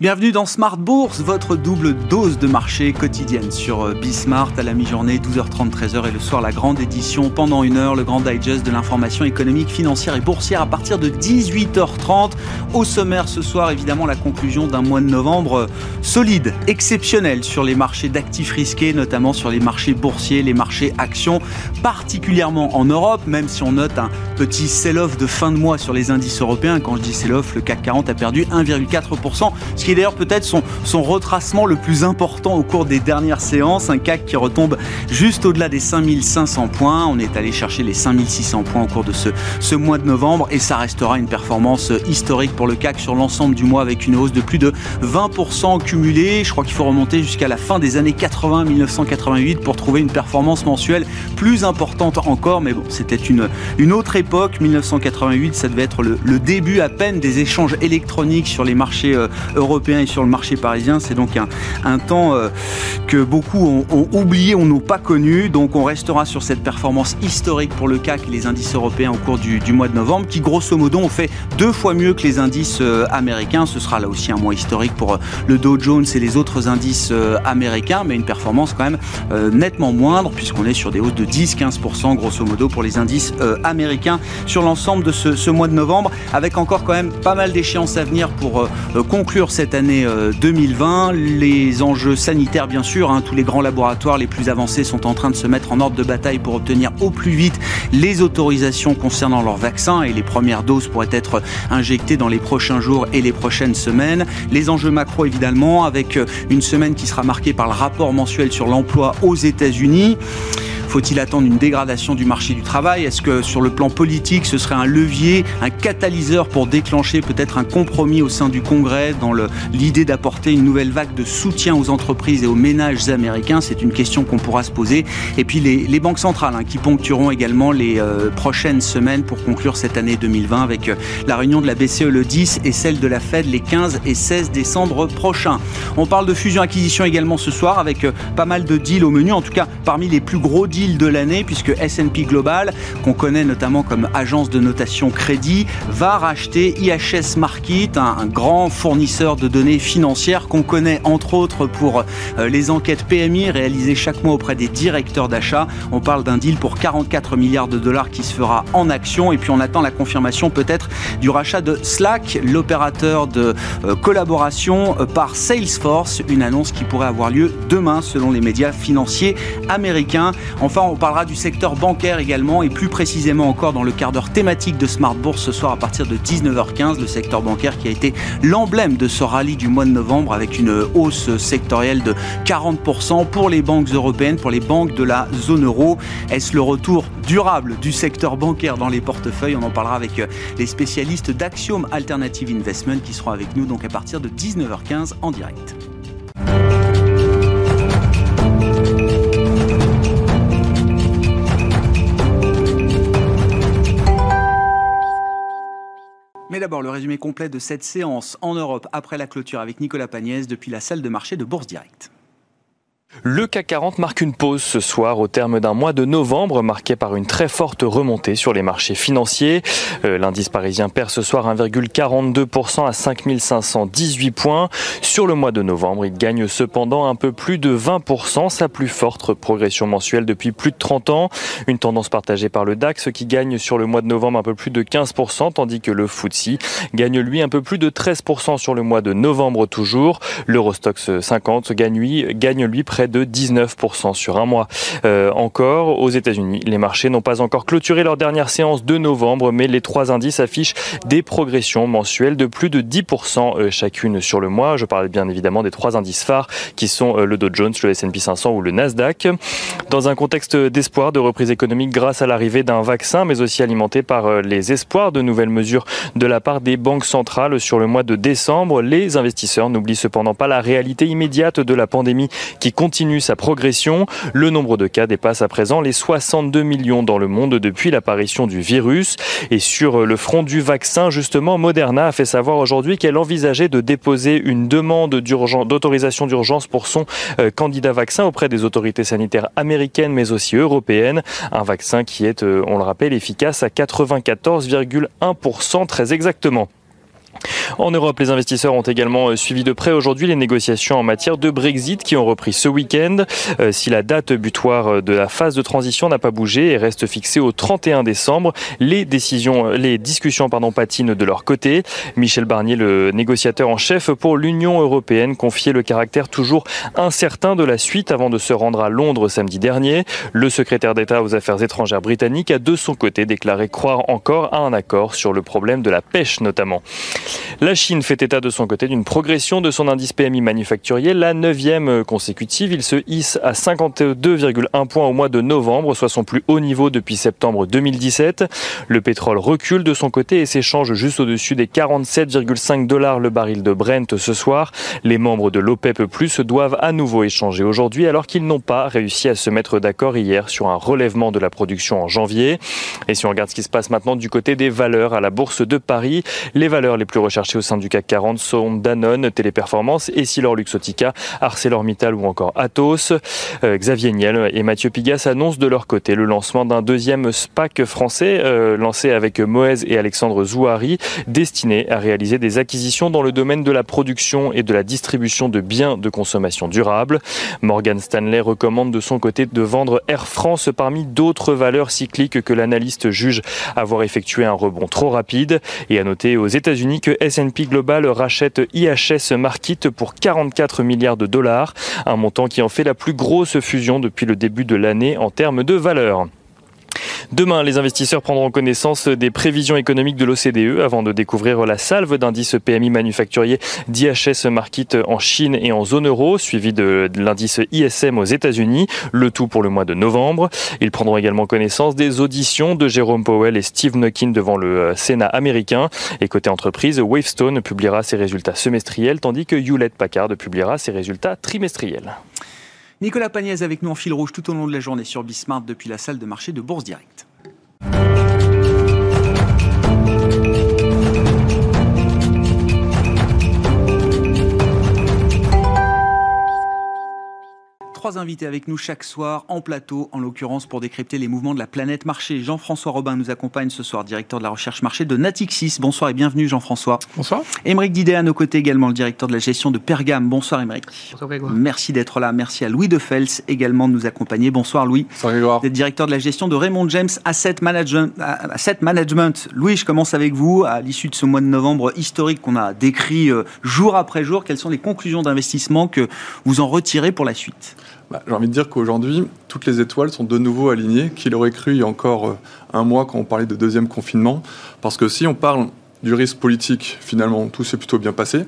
Bienvenue dans Smart Bourse, votre double dose de marché quotidienne sur euh, Bismart à la mi-journée, 12h30, 13h et le soir la grande édition pendant une heure, le grand digest de l'information économique, financière et boursière à partir de 18h30. Au sommaire ce soir, évidemment, la conclusion d'un mois de novembre euh, solide, exceptionnel sur les marchés d'actifs risqués, notamment sur les marchés boursiers, les marchés actions, particulièrement en Europe, même si on note un petit sell-off de fin de mois sur les indices européens. Quand je dis sell-off, le CAC 40 a perdu 1,4%, qui est d'ailleurs peut-être son, retracement le plus important au cours des dernières séances. Un CAC qui retombe juste au-delà des 5500 points. On est allé chercher les 5600 points au cours de ce, ce mois de novembre et ça restera une performance historique pour le CAC sur l'ensemble du mois avec une hausse de plus de 20% cumulée. Je crois qu'il faut remonter jusqu'à la fin des années 80, 1988 pour trouver une performance mensuelle plus importante encore. Mais bon, c'était une, une autre époque. 1988, ça devait être le, début à peine des échanges électroniques sur les marchés européens et sur le marché parisien. C'est donc un, temps euh, que beaucoup ont, oublié, on n'a pas connu. Donc on restera sur cette performance historique pour le CAC et les indices européens au cours du, mois de novembre, qui grosso modo ont fait deux fois mieux que les indices euh, américains. Ce sera là aussi un mois historique pour euh, le Dow Jones et les autres indices américains, mais une performance quand même nettement moindre, puisqu'on est sur des hausses de 10-15% grosso modo pour les indices américains sur l'ensemble de ce, mois de novembre, avec encore quand même pas mal d'échéances à venir pour conclure cette année 2020. Les enjeux sanitaires, bien sûr, hein, tous les grands laboratoires les plus avancés sont en train de se mettre en ordre de bataille pour obtenir au plus vite les autorisations concernant leurs vaccins et les premières doses pourraient être injectées dans les prochains jours et les prochaines semaines. Les enjeux macro, évidemment, avec une semaine qui sera marquée par le rapport mensuel sur l'emploi aux États-Unis. Faut-il attendre une dégradation du marché du travail? Est-ce que sur le plan politique, ce serait un levier, un catalyseur pour déclencher peut-être un compromis au sein du Congrès dans l'idée d'apporter une nouvelle vague de soutien aux entreprises et aux ménages américains? C'est une question qu'on pourra se poser. Et puis les, banques centrales hein, qui ponctueront également les euh, prochaines semaines pour conclure cette année 2020 avec euh, la réunion de la BCE le 10 et celle de la Fed les 15 et 16 décembre prochains. On parle de fusion-acquisition également ce soir avec euh, pas mal de deals au menu, en tout cas parmi les plus gros deals de l'année puisque S&P Global, qu'on connaît notamment comme agence de notation crédit, va racheter IHS Markit, un, un grand fournisseur de données financières qu'on connaît entre autres pour euh, les enquêtes PMI réalisées chaque mois auprès des directeurs d'achat. On parle d'un deal pour 44 milliards de dollars qui se fera en action et puis on attend la confirmation peut-être du rachat de Slack, l'opérateur de euh, collaboration euh, par Salesforce, une annonce qui pourrait avoir lieu demain selon les médias financiers américains. Enfin, on parlera du secteur bancaire également et plus précisément encore dans le quart d'heure thématique de Smart Bourse ce soir à partir de 19h15, le secteur bancaire qui a été l'emblème de ce rallye du mois de novembre avec une hausse sectorielle de 40% pour les banques européennes, pour les banques de la zone euro. Est-ce le retour durable du secteur bancaire dans les portefeuilles? On en parlera avec les spécialistes d'Axiom Alternative Investment qui seront avec nous donc à partir de 19h15 en direct. D'abord, le résumé complet de cette séance en Europe après la clôture avec Nicolas Pagnès depuis la salle de marché de Bourse Direct. Le CAC 40 marque une pause ce soir au terme d'un mois de novembre marqué par une très forte remontée sur les marchés financiers. Euh, L'indice parisien perd ce soir 1,42% à 5518 points. Sur le mois de novembre, il gagne cependant un peu plus de 20%, sa plus forte progression mensuelle depuis plus de 30 ans. Une tendance partagée par le DAX qui gagne sur le mois de novembre un peu plus de 15%, tandis que le FTSE gagne lui un peu plus de 13% sur le mois de novembre toujours. L'Eurostox 50 gagne lui, gagne lui près de 19% sur un mois. Euh, encore, aux États-Unis, les marchés n'ont pas encore clôturé leur dernière séance de novembre, mais les trois indices affichent des progressions mensuelles de plus de 10% euh, chacune sur le mois. Je parle bien évidemment des trois indices phares qui sont euh, le Dow Jones, le S&P 500 ou le Nasdaq. Dans un contexte d'espoir de reprise économique grâce à l'arrivée d'un vaccin, mais aussi alimenté par les espoirs de nouvelles mesures de la part des banques centrales sur le mois de décembre, les investisseurs n'oublient cependant pas la réalité immédiate de la pandémie qui continue continue sa progression. Le nombre de cas dépasse à présent les 62 millions dans le monde depuis l'apparition du virus. Et sur le front du vaccin, justement, Moderna a fait savoir aujourd'hui qu'elle envisageait de déposer une demande d'autorisation d'urgence pour son euh, candidat vaccin auprès des autorités sanitaires américaines mais aussi européennes. Un vaccin qui est, euh, on le rappelle, efficace à 94,1% très exactement. En Europe, les investisseurs ont également euh, suivi de près aujourd'hui les négociations en matière de Brexit qui ont repris ce week-end. Euh, si la date butoir euh, de la phase de transition n'a pas bougé et reste fixée au 31 décembre, les décisions, les discussions pardon, patinent de leur côté. Michel Barnier, le négociateur en chef pour l'Union européenne, confiait le caractère toujours incertain de la suite avant de se rendre à Londres samedi dernier. Le secrétaire d'État aux affaires étrangères britannique a de son côté déclaré croire encore à un accord sur le problème de la pêche notamment. La Chine fait état de son côté d'une progression de son indice PMI manufacturier, la neuvième consécutive. Il se hisse à 52,1 points au mois de novembre, soit son plus haut niveau depuis septembre 2017. Le pétrole recule de son côté et s'échange juste au-dessus des 47,5 dollars le baril de Brent ce soir. Les membres de l'OPEP Plus doivent à nouveau échanger aujourd'hui alors qu'ils n'ont pas réussi à se mettre d'accord hier sur un relèvement de la production en janvier. Et si on regarde ce qui se passe maintenant du côté des valeurs à la bourse de Paris, les valeurs les plus au sein du CAC 40 sont Danone, Téléperformance, Essilor Luxotica, ArcelorMittal ou encore Atos. Euh, Xavier Niel et Mathieu Pigas annoncent de leur côté le lancement d'un deuxième SPAC français euh, lancé avec Moez et Alexandre Zouari, destiné à réaliser des acquisitions dans le domaine de la production et de la distribution de biens de consommation durable. Morgan Stanley recommande de son côté de vendre Air France parmi d'autres valeurs cycliques que l'analyste juge avoir effectué un rebond trop rapide. Et à noter aux États-Unis que S&P Global rachète IHS Markit pour 44 milliards de dollars, un montant qui en fait la plus grosse fusion depuis le début de l'année en termes de valeur. Demain, les investisseurs prendront connaissance des prévisions économiques de l'OCDE avant de découvrir la salve d'indices PMI manufacturier d'IHS Market en Chine et en zone euro, suivi de l'indice ISM aux États-Unis, le tout pour le mois de novembre. Ils prendront également connaissance des auditions de Jérôme Powell et Steve Nuckin devant le euh, Sénat américain. Et côté entreprise, Wavestone publiera ses résultats semestriels, tandis que Hewlett Packard publiera ses résultats trimestriels. Nicolas Pagnès avec nous en fil rouge tout au long de la journée sur Bismart depuis la salle de marché de Bourse Direct. Trois invités avec nous chaque soir en plateau, en l'occurrence pour décrypter les mouvements de la planète marché. Jean-François Robin nous accompagne ce soir, directeur de la recherche marché de Natixis. Bonsoir et bienvenue Jean-François. Bonsoir. Émeric Didet à nos côtés également, le directeur de la gestion de Pergame. Bonsoir Émeric. Bonsoir Grégoire. Merci d'être là. Merci à Louis de Fels également de nous accompagner. Bonsoir Louis. Bonsoir Grégoire. Vous êtes directeur de la gestion de Raymond James Asset Management. Asset Management. Louis, je commence avec vous. À l'issue de ce mois de novembre historique qu'on a décrit euh, jour après jour, quelles sont les conclusions d'investissement que vous en retirez pour la suite? Bah, j'ai envie de dire qu'aujourd'hui, toutes les étoiles sont de nouveau alignées, qu'il aurait cru il y a encore euh, un mois quand on parlait de deuxième confinement. Parce que si on parle du risque politique, finalement, tout s'est plutôt bien passé.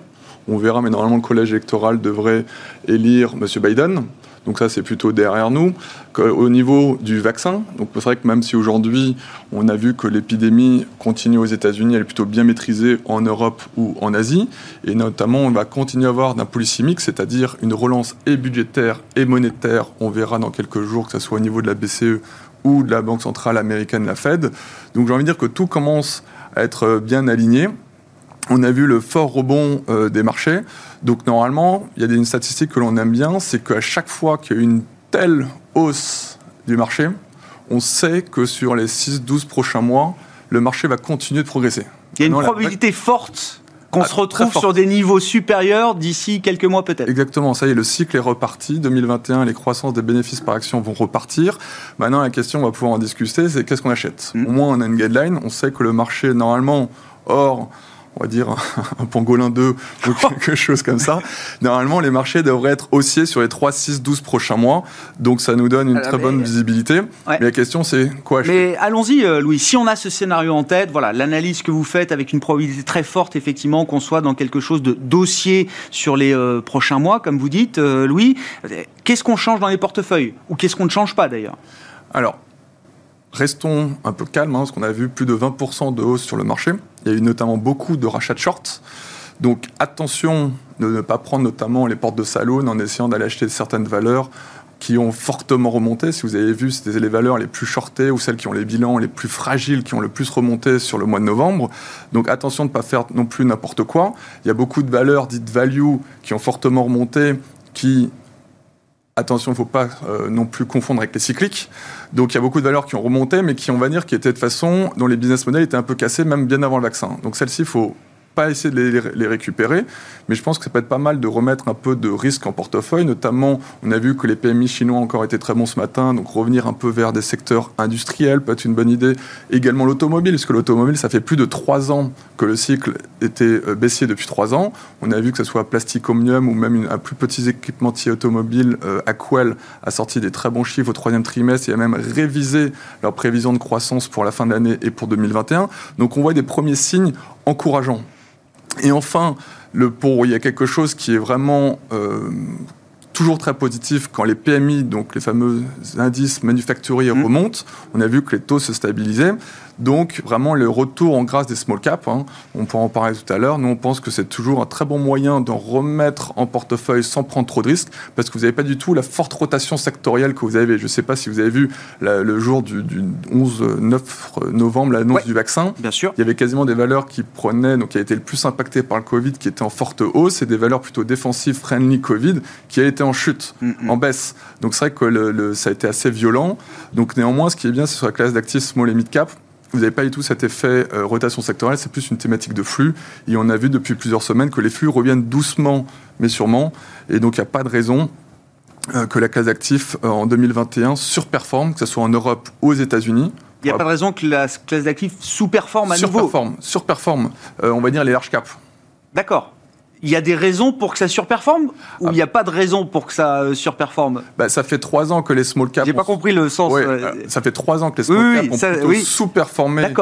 On verra, mais normalement, le collège électoral devrait élire M. Biden. Donc ça, c'est plutôt derrière nous. Au niveau du vaccin, donc c'est vrai que même si aujourd'hui on a vu que l'épidémie continue aux États-Unis, elle est plutôt bien maîtrisée en Europe ou en Asie, et notamment on va continuer à avoir d'un mix, c'est-à-dire une relance et budgétaire et monétaire. On verra dans quelques jours que ce soit au niveau de la BCE ou de la Banque centrale américaine, la Fed. Donc j'ai envie de dire que tout commence à être bien aligné. On a vu le fort rebond euh, des marchés. Donc normalement, il y a une statistique que l'on aime bien, c'est qu'à chaque fois qu'il y a une telle hausse du marché, on sait que sur les 6-12 prochains mois, le marché va continuer de progresser. Il y a une probabilité forte qu'on ah, se retrouve sur des niveaux supérieurs d'ici quelques mois peut-être. Exactement, ça y est, le cycle est reparti. 2021, les croissances des bénéfices par action vont repartir. Maintenant, la question, on va pouvoir en discuter, c'est qu'est-ce qu'on achète? Hmm. Au moins, on a une guideline. On sait que le marché, normalement, hors on va dire un pangolin 2 ou quelque chose comme ça. Normalement, les marchés devraient être haussiers sur les 3, 6, 12 prochains mois. Donc, ça nous donne une très bonne visibilité. Mais la question, c'est quoi acheter? Mais allons-y, euh, Louis. Si on a ce scénario en tête, voilà, l'analyse que vous faites avec une probabilité très forte, effectivement, qu'on soit dans quelque chose de dossier sur les euh, prochains mois, comme vous dites, euh, Louis, qu'est-ce qu'on change dans les portefeuilles? Ou qu'est-ce qu'on ne change pas, d'ailleurs? Alors, restons un peu calmes, hein, parce qu'on a vu plus de 20% de hausse sur le marché. Il y a eu notamment beaucoup de rachats de shorts. Donc attention de ne pas prendre notamment les portes de salon en essayant d'aller acheter certaines valeurs qui ont fortement remonté. Si vous avez vu, c'était les valeurs les plus shortées ou celles qui ont les bilans les plus fragiles qui ont le plus remonté sur le mois de novembre. Donc attention de ne pas faire non plus n'importe quoi. Il y a beaucoup de valeurs dites value qui ont fortement remonté, qui attention, il ne faut pas euh, non plus confondre avec les cycliques. Donc il y a beaucoup de valeurs qui ont remonté, mais qui, on va dire, qui étaient de façon dont les business models étaient un peu cassés, même bien avant le vaccin. Donc celle-ci, il faut pas essayer de les, récupérer, mais je pense que ça peut être pas mal de remettre un peu de risque en portefeuille, notamment on a vu que les PMI chinois ont encore été très bons ce matin, donc revenir un peu vers des secteurs industriels peut être une bonne idée. Également l'automobile, parce que l'automobile, ça fait plus de trois ans que le cycle était euh, baissier depuis trois ans. On a vu que ce soit Plastic Omnium ou même un plus petit équipementier automobile, euh, Aquel, a sorti des très bons chiffres au troisième trimestre et a même révisé leur prévision de croissance pour la fin de l'année et pour 2021. Donc on voit des premiers signes encourageants. Et enfin, le, pour, il y a quelque chose qui est vraiment euh, toujours très positif quand les PMI, donc les fameux indices manufacturiers, mmh. remontent. On a vu que les taux se stabilisaient. Donc, vraiment, le retour en grâce des small caps, hein, on pourra en parler tout à l'heure. Nous, on pense que c'est toujours un très bon moyen d'en remettre en portefeuille sans prendre trop de risques, parce que vous n'avez pas du tout la forte rotation sectorielle que vous avez. Je ne sais pas si vous avez vu le jour du, 11-9 novembre, l'annonce du vaccin. Bien sûr. Il y avait quasiment des valeurs qui prenaient, donc qui a été le plus impacté par le Covid, qui étaient en forte hausse, et des valeurs plutôt défensives, friendly Covid, qui a été en chute, en baisse. Donc, c'est vrai que le, ça a été assez violent. Donc, néanmoins, ce qui est bien, c'est sur la classe d'actifs small et mid cap vous n'avez pas du tout cet effet euh, rotation sectorielle, c'est plus une thématique de flux. Et on a vu depuis plusieurs semaines que les flux reviennent doucement, mais sûrement. Et donc, il n'y a pas de raison euh, que la classe d'actifs euh, en 2021 surperforme, que ce soit en Europe ou aux États-Unis. Il n'y a pas de raison que la classe d'actifs sous-performe à nouveau Surperforme, surperforme. on va dire les large caps. D'accord il y a des raisons pour que ça surperforme ou il n'y a pas de raison pour que ça euh, surperforme? Bah, Ça fait trois ans que les small caps. J'ai pas compris le sens. Euh, ça fait trois ans que les small caps ont sous-performé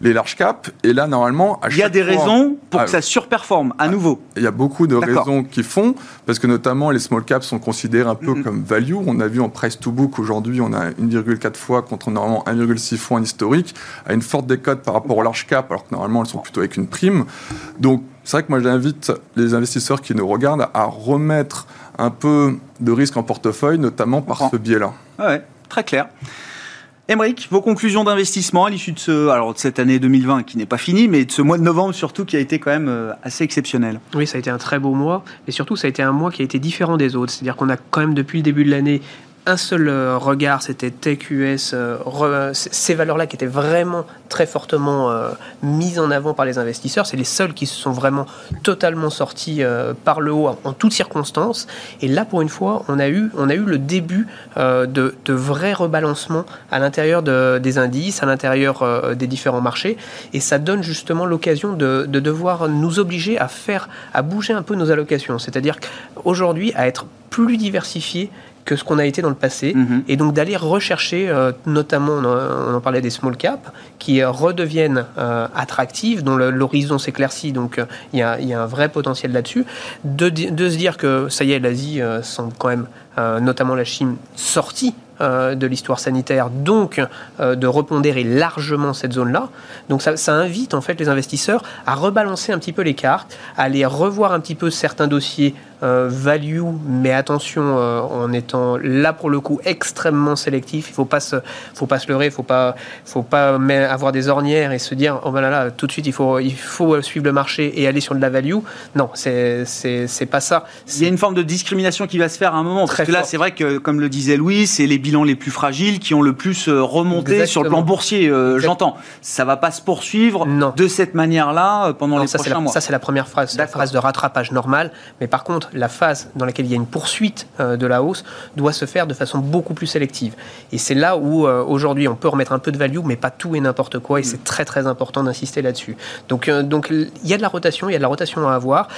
les large caps. Et là, normalement, à Il y a des raisons pour ah, que ça surperforme à ah, nouveau. Il y a beaucoup de raisons qui font, parce que notamment les small caps sont considérés un peu comme value. On a vu en price to book aujourd'hui, on a 1,4 fois contre normalement 1,6 fois en historique, à une forte décote par rapport aux large caps, alors que normalement elles sont plutôt avec une prime. Donc c'est vrai que moi j'invite les investisseurs qui nous regardent à remettre un peu de risque en portefeuille, notamment par ce biais-là. Ouais, très clair. Émeric, vos conclusions d'investissement à l'issue de, ce, alors de cette année 2020 qui n'est pas finie, mais de ce mois de novembre surtout qui a été quand même euh, assez exceptionnel. Oui, ça a été un très beau mois, et surtout ça a été un mois qui a été différent des autres. C'est-à-dire qu'on a quand même depuis le début de l'année un seul euh, regard, c'était TQS, euh, ces valeurs-là qui étaient vraiment très fortement euh, mises en avant par les investisseurs. C'est les seuls qui se sont vraiment totalement sortis par le haut en, toutes circonstances. Et là, pour une fois, on a eu, on a eu le début de, de vrais rebalancements à l'intérieur des indices, à l'intérieur des différents marchés. Et ça donne justement l'occasion de, de devoir nous obliger à faire, à bouger un peu nos allocations. C'est-à-dire qu'aujourd'hui, à être plus diversifié que ce qu'on a été dans le passé, mhm. et donc d'aller rechercher, euh, notamment, on en, parlait des small caps, qui euh, redeviennent euh, attractives, dont l'horizon s'éclaircit, donc il y, a, un vrai potentiel là-dessus, de, de, se dire que ça y est, l'Asie semble quand même, notamment la Chine, sortie de l'histoire sanitaire, donc de repondérer largement cette zone-là. Donc ça, ça, invite en fait les investisseurs à rebalancer un petit peu les cartes, à aller revoir un petit peu certains dossiers euh, value, mais attention euh, en étant là pour le coup extrêmement sélectif. Il faut pas se, faut pas se leurrer, faut pas, faut pas avoir des ornières et se dire oh ben là, là tout de suite il faut, il faut suivre le marché et aller sur de la value. Non, c'est, c'est, pas ça. Il y a une forme de discrimination qui va se faire à un moment. Très parce que là, c'est vrai que comme le disait Louis, c'est les bilans les plus fragiles qui ont le plus euh, remonté sur le plan boursier. j'entends. Ça va pas se poursuivre de cette manière-là pendant les prochains mois. Ça c'est la première phrase, la phrase de rattrapage normal. Mais par contre, la phase dans laquelle il y a une poursuite euh, de la hausse doit se faire de façon beaucoup plus sélective. Et c'est là où euh, aujourd'hui on peut remettre un peu de value, mais pas tout et n'importe quoi. Et c'est mm. très très important d'insister là-dessus. Donc euh, donc il y a de la rotation, il y a de la rotation à avoir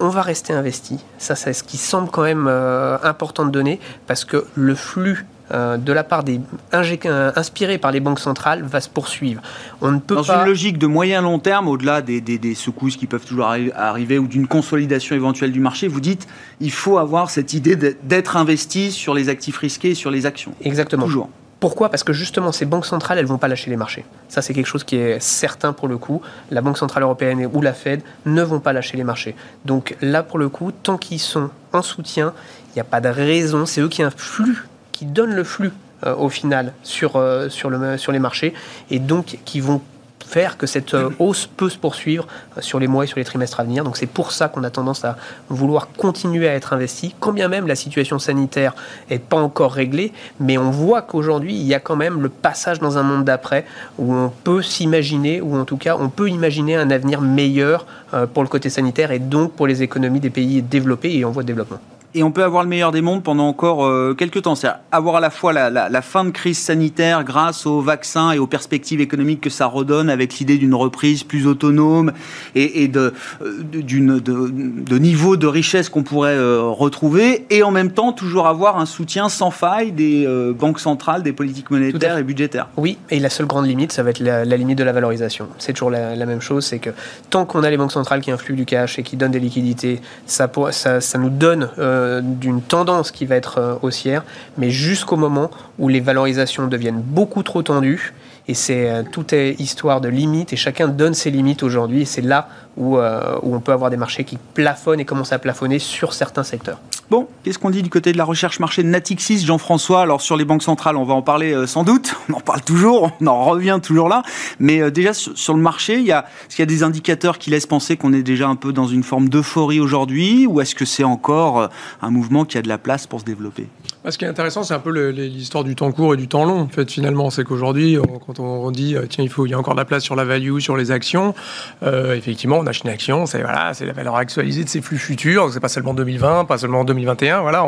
on va rester investi. Ça, c'est ce qui semble quand même important de donner parce que le flux de la part des euh, inspirés par les banques centrales va se poursuivre. On ne peut Dans une logique de moyen long terme, au-delà des, des, secousses qui peuvent toujours arriver ou d'une consolidation éventuelle du marché, vous dites il faut avoir cette idée d'être investi sur les actifs risqués, sur les actions. Exactement. Toujours. Pourquoi? Parce que justement, ces banques centrales, elles vont pas lâcher les marchés. Ça, c'est quelque chose qui est certain pour le coup. La Banque centrale européenne ou la Fed ne vont pas lâcher les marchés. Donc là, pour le coup, tant qu'ils sont en soutien, il n'y a pas de raison. C'est eux qui influent, qui donnent le flux euh, au final sur, euh, sur, le, sur les marchés et donc qui vont faire que cette euh, hausse peut se poursuivre sur les mois et sur les trimestres à venir. Donc c'est pour ça qu'on a tendance à vouloir continuer à être investi, quand bien même la situation sanitaire n'est pas encore réglée, mais on voit qu'aujourd'hui, il y a quand même le passage dans un monde d'après où on peut s'imaginer, ou en tout cas, on peut imaginer un avenir meilleur pour le côté sanitaire et donc pour les économies des pays développés et en voie de développement et on peut avoir le meilleur des mondes pendant encore euh, quelques temps. C'est-à-dire avoir à la fois la, fin de crise sanitaire grâce aux vaccins et aux perspectives économiques que ça redonne avec l'idée d'une reprise plus autonome et, de, euh, d'une, de, niveau de richesse qu'on pourrait euh, retrouver et en même temps toujours avoir un soutien sans faille des banques centrales, des politiques monétaires et budgétaires. Oui, et la seule grande limite, ça va être la, limite de la valorisation. C'est toujours la, même chose, c'est que tant qu'on a les banques centrales qui influent du cash et qui donnent des liquidités, ça, ça, ça nous donne... Euh, d'une tendance qui va être euh, haussière, mais jusqu'au moment où les valorisations deviennent beaucoup trop tendues. Et c'est euh, tout est histoire de limites et chacun donne ses limites aujourd'hui. Et c'est là où, où on peut avoir des marchés qui plafonnent et commencent à plafonner sur certains secteurs. Bon, qu'est-ce qu'on dit du côté de la recherche marché de Natixis, Jean-François? Alors sur les banques centrales, on va en parler euh, sans doute, on en parle toujours, on en revient toujours là, mais euh, déjà sur, le marché, il y a, est-ce qu'il y a des indicateurs qui laissent penser qu'on est déjà un peu dans une forme d'euphorie aujourd'hui, ou est-ce que c'est encore euh, un mouvement qui a de la place pour se développer? Ce qui est intéressant, c'est un peu l'histoire du temps court et du temps long, en fait, finalement. C'est qu'aujourd'hui, quand on dit, tiens, il, faut, il y a encore de la place sur la value, sur les actions, effectivement, on achète une action, c'est voilà, la valeur actualisée de ses flux futurs, c'est pas seulement 2020, pas seulement 2020, 2021, voilà,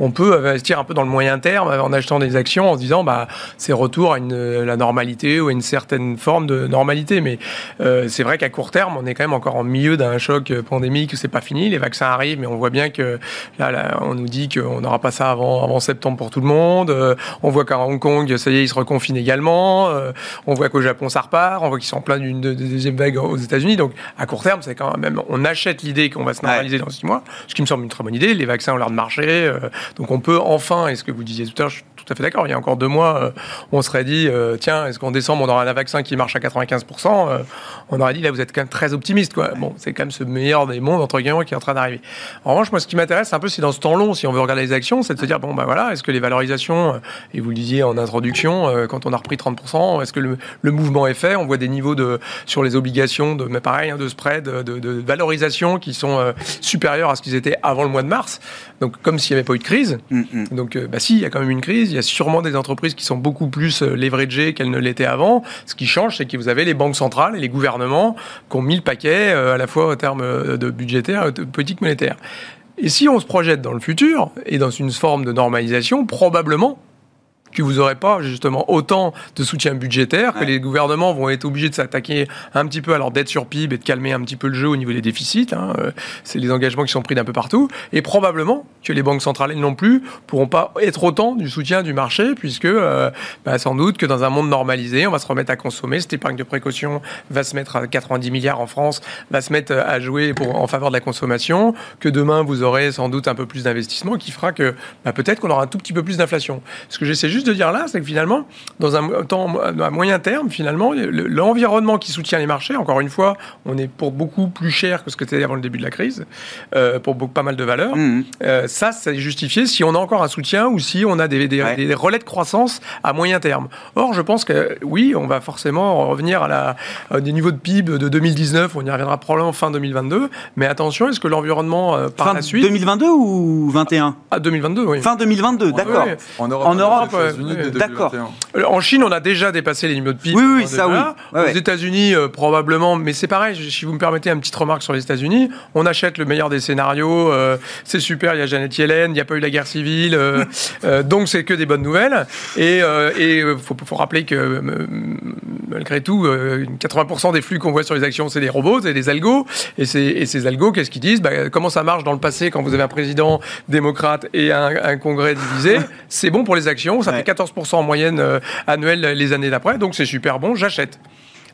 on, peut investir un peu dans le moyen terme en achetant des actions en se disant bah c'est retour à une, la normalité ou à une certaine forme de normalité. Mais euh, c'est vrai qu'à court terme, on est quand même encore en milieu d'un choc pandémique, c'est pas fini, les vaccins arrivent, mais on voit bien que là, on nous dit qu'on n'aura pas ça avant, avant septembre pour tout le monde. Euh, on voit qu'à Hong Kong, ça y est, ils se reconfinent également. Euh, on voit qu'au Japon, ça repart. On voit qu'ils sont en plein d'une deuxième vague aux États-Unis. Donc à court terme, c'est quand même, on achète l'idée qu'on va se normaliser dans six mois, ce qui me semble une très bonne idée. Les vaccins ont l'air de marcher. Euh, donc on peut enfin, et ce que vous disiez tout à l'heure, je suis tout à fait d'accord, il y a encore deux mois, on serait dit, tiens, est-ce qu'en décembre, on aura un vaccin qui marche à 95% On aurait dit, là, vous êtes quand même très optimiste. Quoi. Bon, c'est quand même ce meilleur des mondes, entre guillemets, qui est en train d'arriver. En revanche, moi, ce qui m'intéresse un peu, c'est dans ce temps long, si on veut regarder les actions, c'est de se dire, bon, ben voilà, est-ce que les valorisations, et vous le disiez en introduction, quand on a repris 30%, est-ce que le, mouvement est fait? On voit des niveaux de, sur les obligations, de, mais pareil, hein, de spread, de, de, valorisation qui sont supérieurs à ce qu'ils étaient avant le mois de mars. Donc, comme s'il n'y avait pas eu de crise. Mm, mm. Donc, euh, bah si, il y a quand même une crise. Il y a sûrement des entreprises qui sont beaucoup plus euh, leveragées qu'elles ne l'étaient avant. Ce qui change, c'est que vous avez les banques centrales et les gouvernements qui ont mis le paquet euh, à la fois en termes de budgétaire et de politique monétaire. Et si on se projette dans le futur et dans une forme de normalisation, probablement que vous n'aurez pas justement autant de soutien budgétaire, que les gouvernements vont être obligés de s'attaquer un petit peu à leur dette sur PIB et de calmer un petit peu le jeu au niveau des déficits. Hein. Euh, c'est les engagements qui sont pris d'un peu partout. Et probablement que les banques centrales non plus pourront pas être autant du soutien du marché, puisque euh, bah, sans doute que dans un monde normalisé, on va se remettre à consommer. Cette épargne de précaution va se mettre à 90 milliards en France, va se mettre à jouer pour, en faveur de la consommation, que demain vous aurez sans doute un peu plus d'investissement qui fera que bah, peut-être qu'on aura un tout petit peu plus d'inflation. Ce que j'essaie juste de dire là, c'est que finalement, dans un temps à moyen terme, finalement, l'environnement qui soutient les marchés, encore une fois, on est pour beaucoup plus cher que ce que c'était avant le début de la crise, euh, pour beaucoup, pas mal de valeurs. Mmh. Euh, ça, c'est justifié si on a encore un soutien ou si on a des, des, relais de croissance à moyen terme. Or, je pense que oui, on va forcément revenir à, la, des niveaux de PIB de 2019, on y reviendra probablement fin 2022, mais attention, est-ce que l'environnement euh, par la suite... 2022 ou 21 Ah, 2022, oui. Fin 2022, d'accord. En Europe, en Europe D'accord. Euh, en Chine, on a déjà dépassé les niveaux de PIB. Oui, oui, ça oui. Aux États-Unis, euh, probablement, mais c'est pareil. Si vous me permettez une petite remarque sur les États-Unis, on achète le meilleur des scénarios. Euh, c'est super. Il y a Janet Yellen, il n'y a pas eu la guerre civile, donc c'est que des bonnes nouvelles. Et il faut, rappeler que malgré tout, 80% des flux qu'on voit sur les actions, c'est des robots, c'est des algos. Et, et ces algos, qu'est-ce qu'ils disent? Bah, Comment ça marche dans le passé quand vous avez un président démocrate et un, un congrès divisé? C'est bon pour les actions. Ça fait 14% en moyenne euh, annuelle les années d'après, donc c'est super bon, j'achète.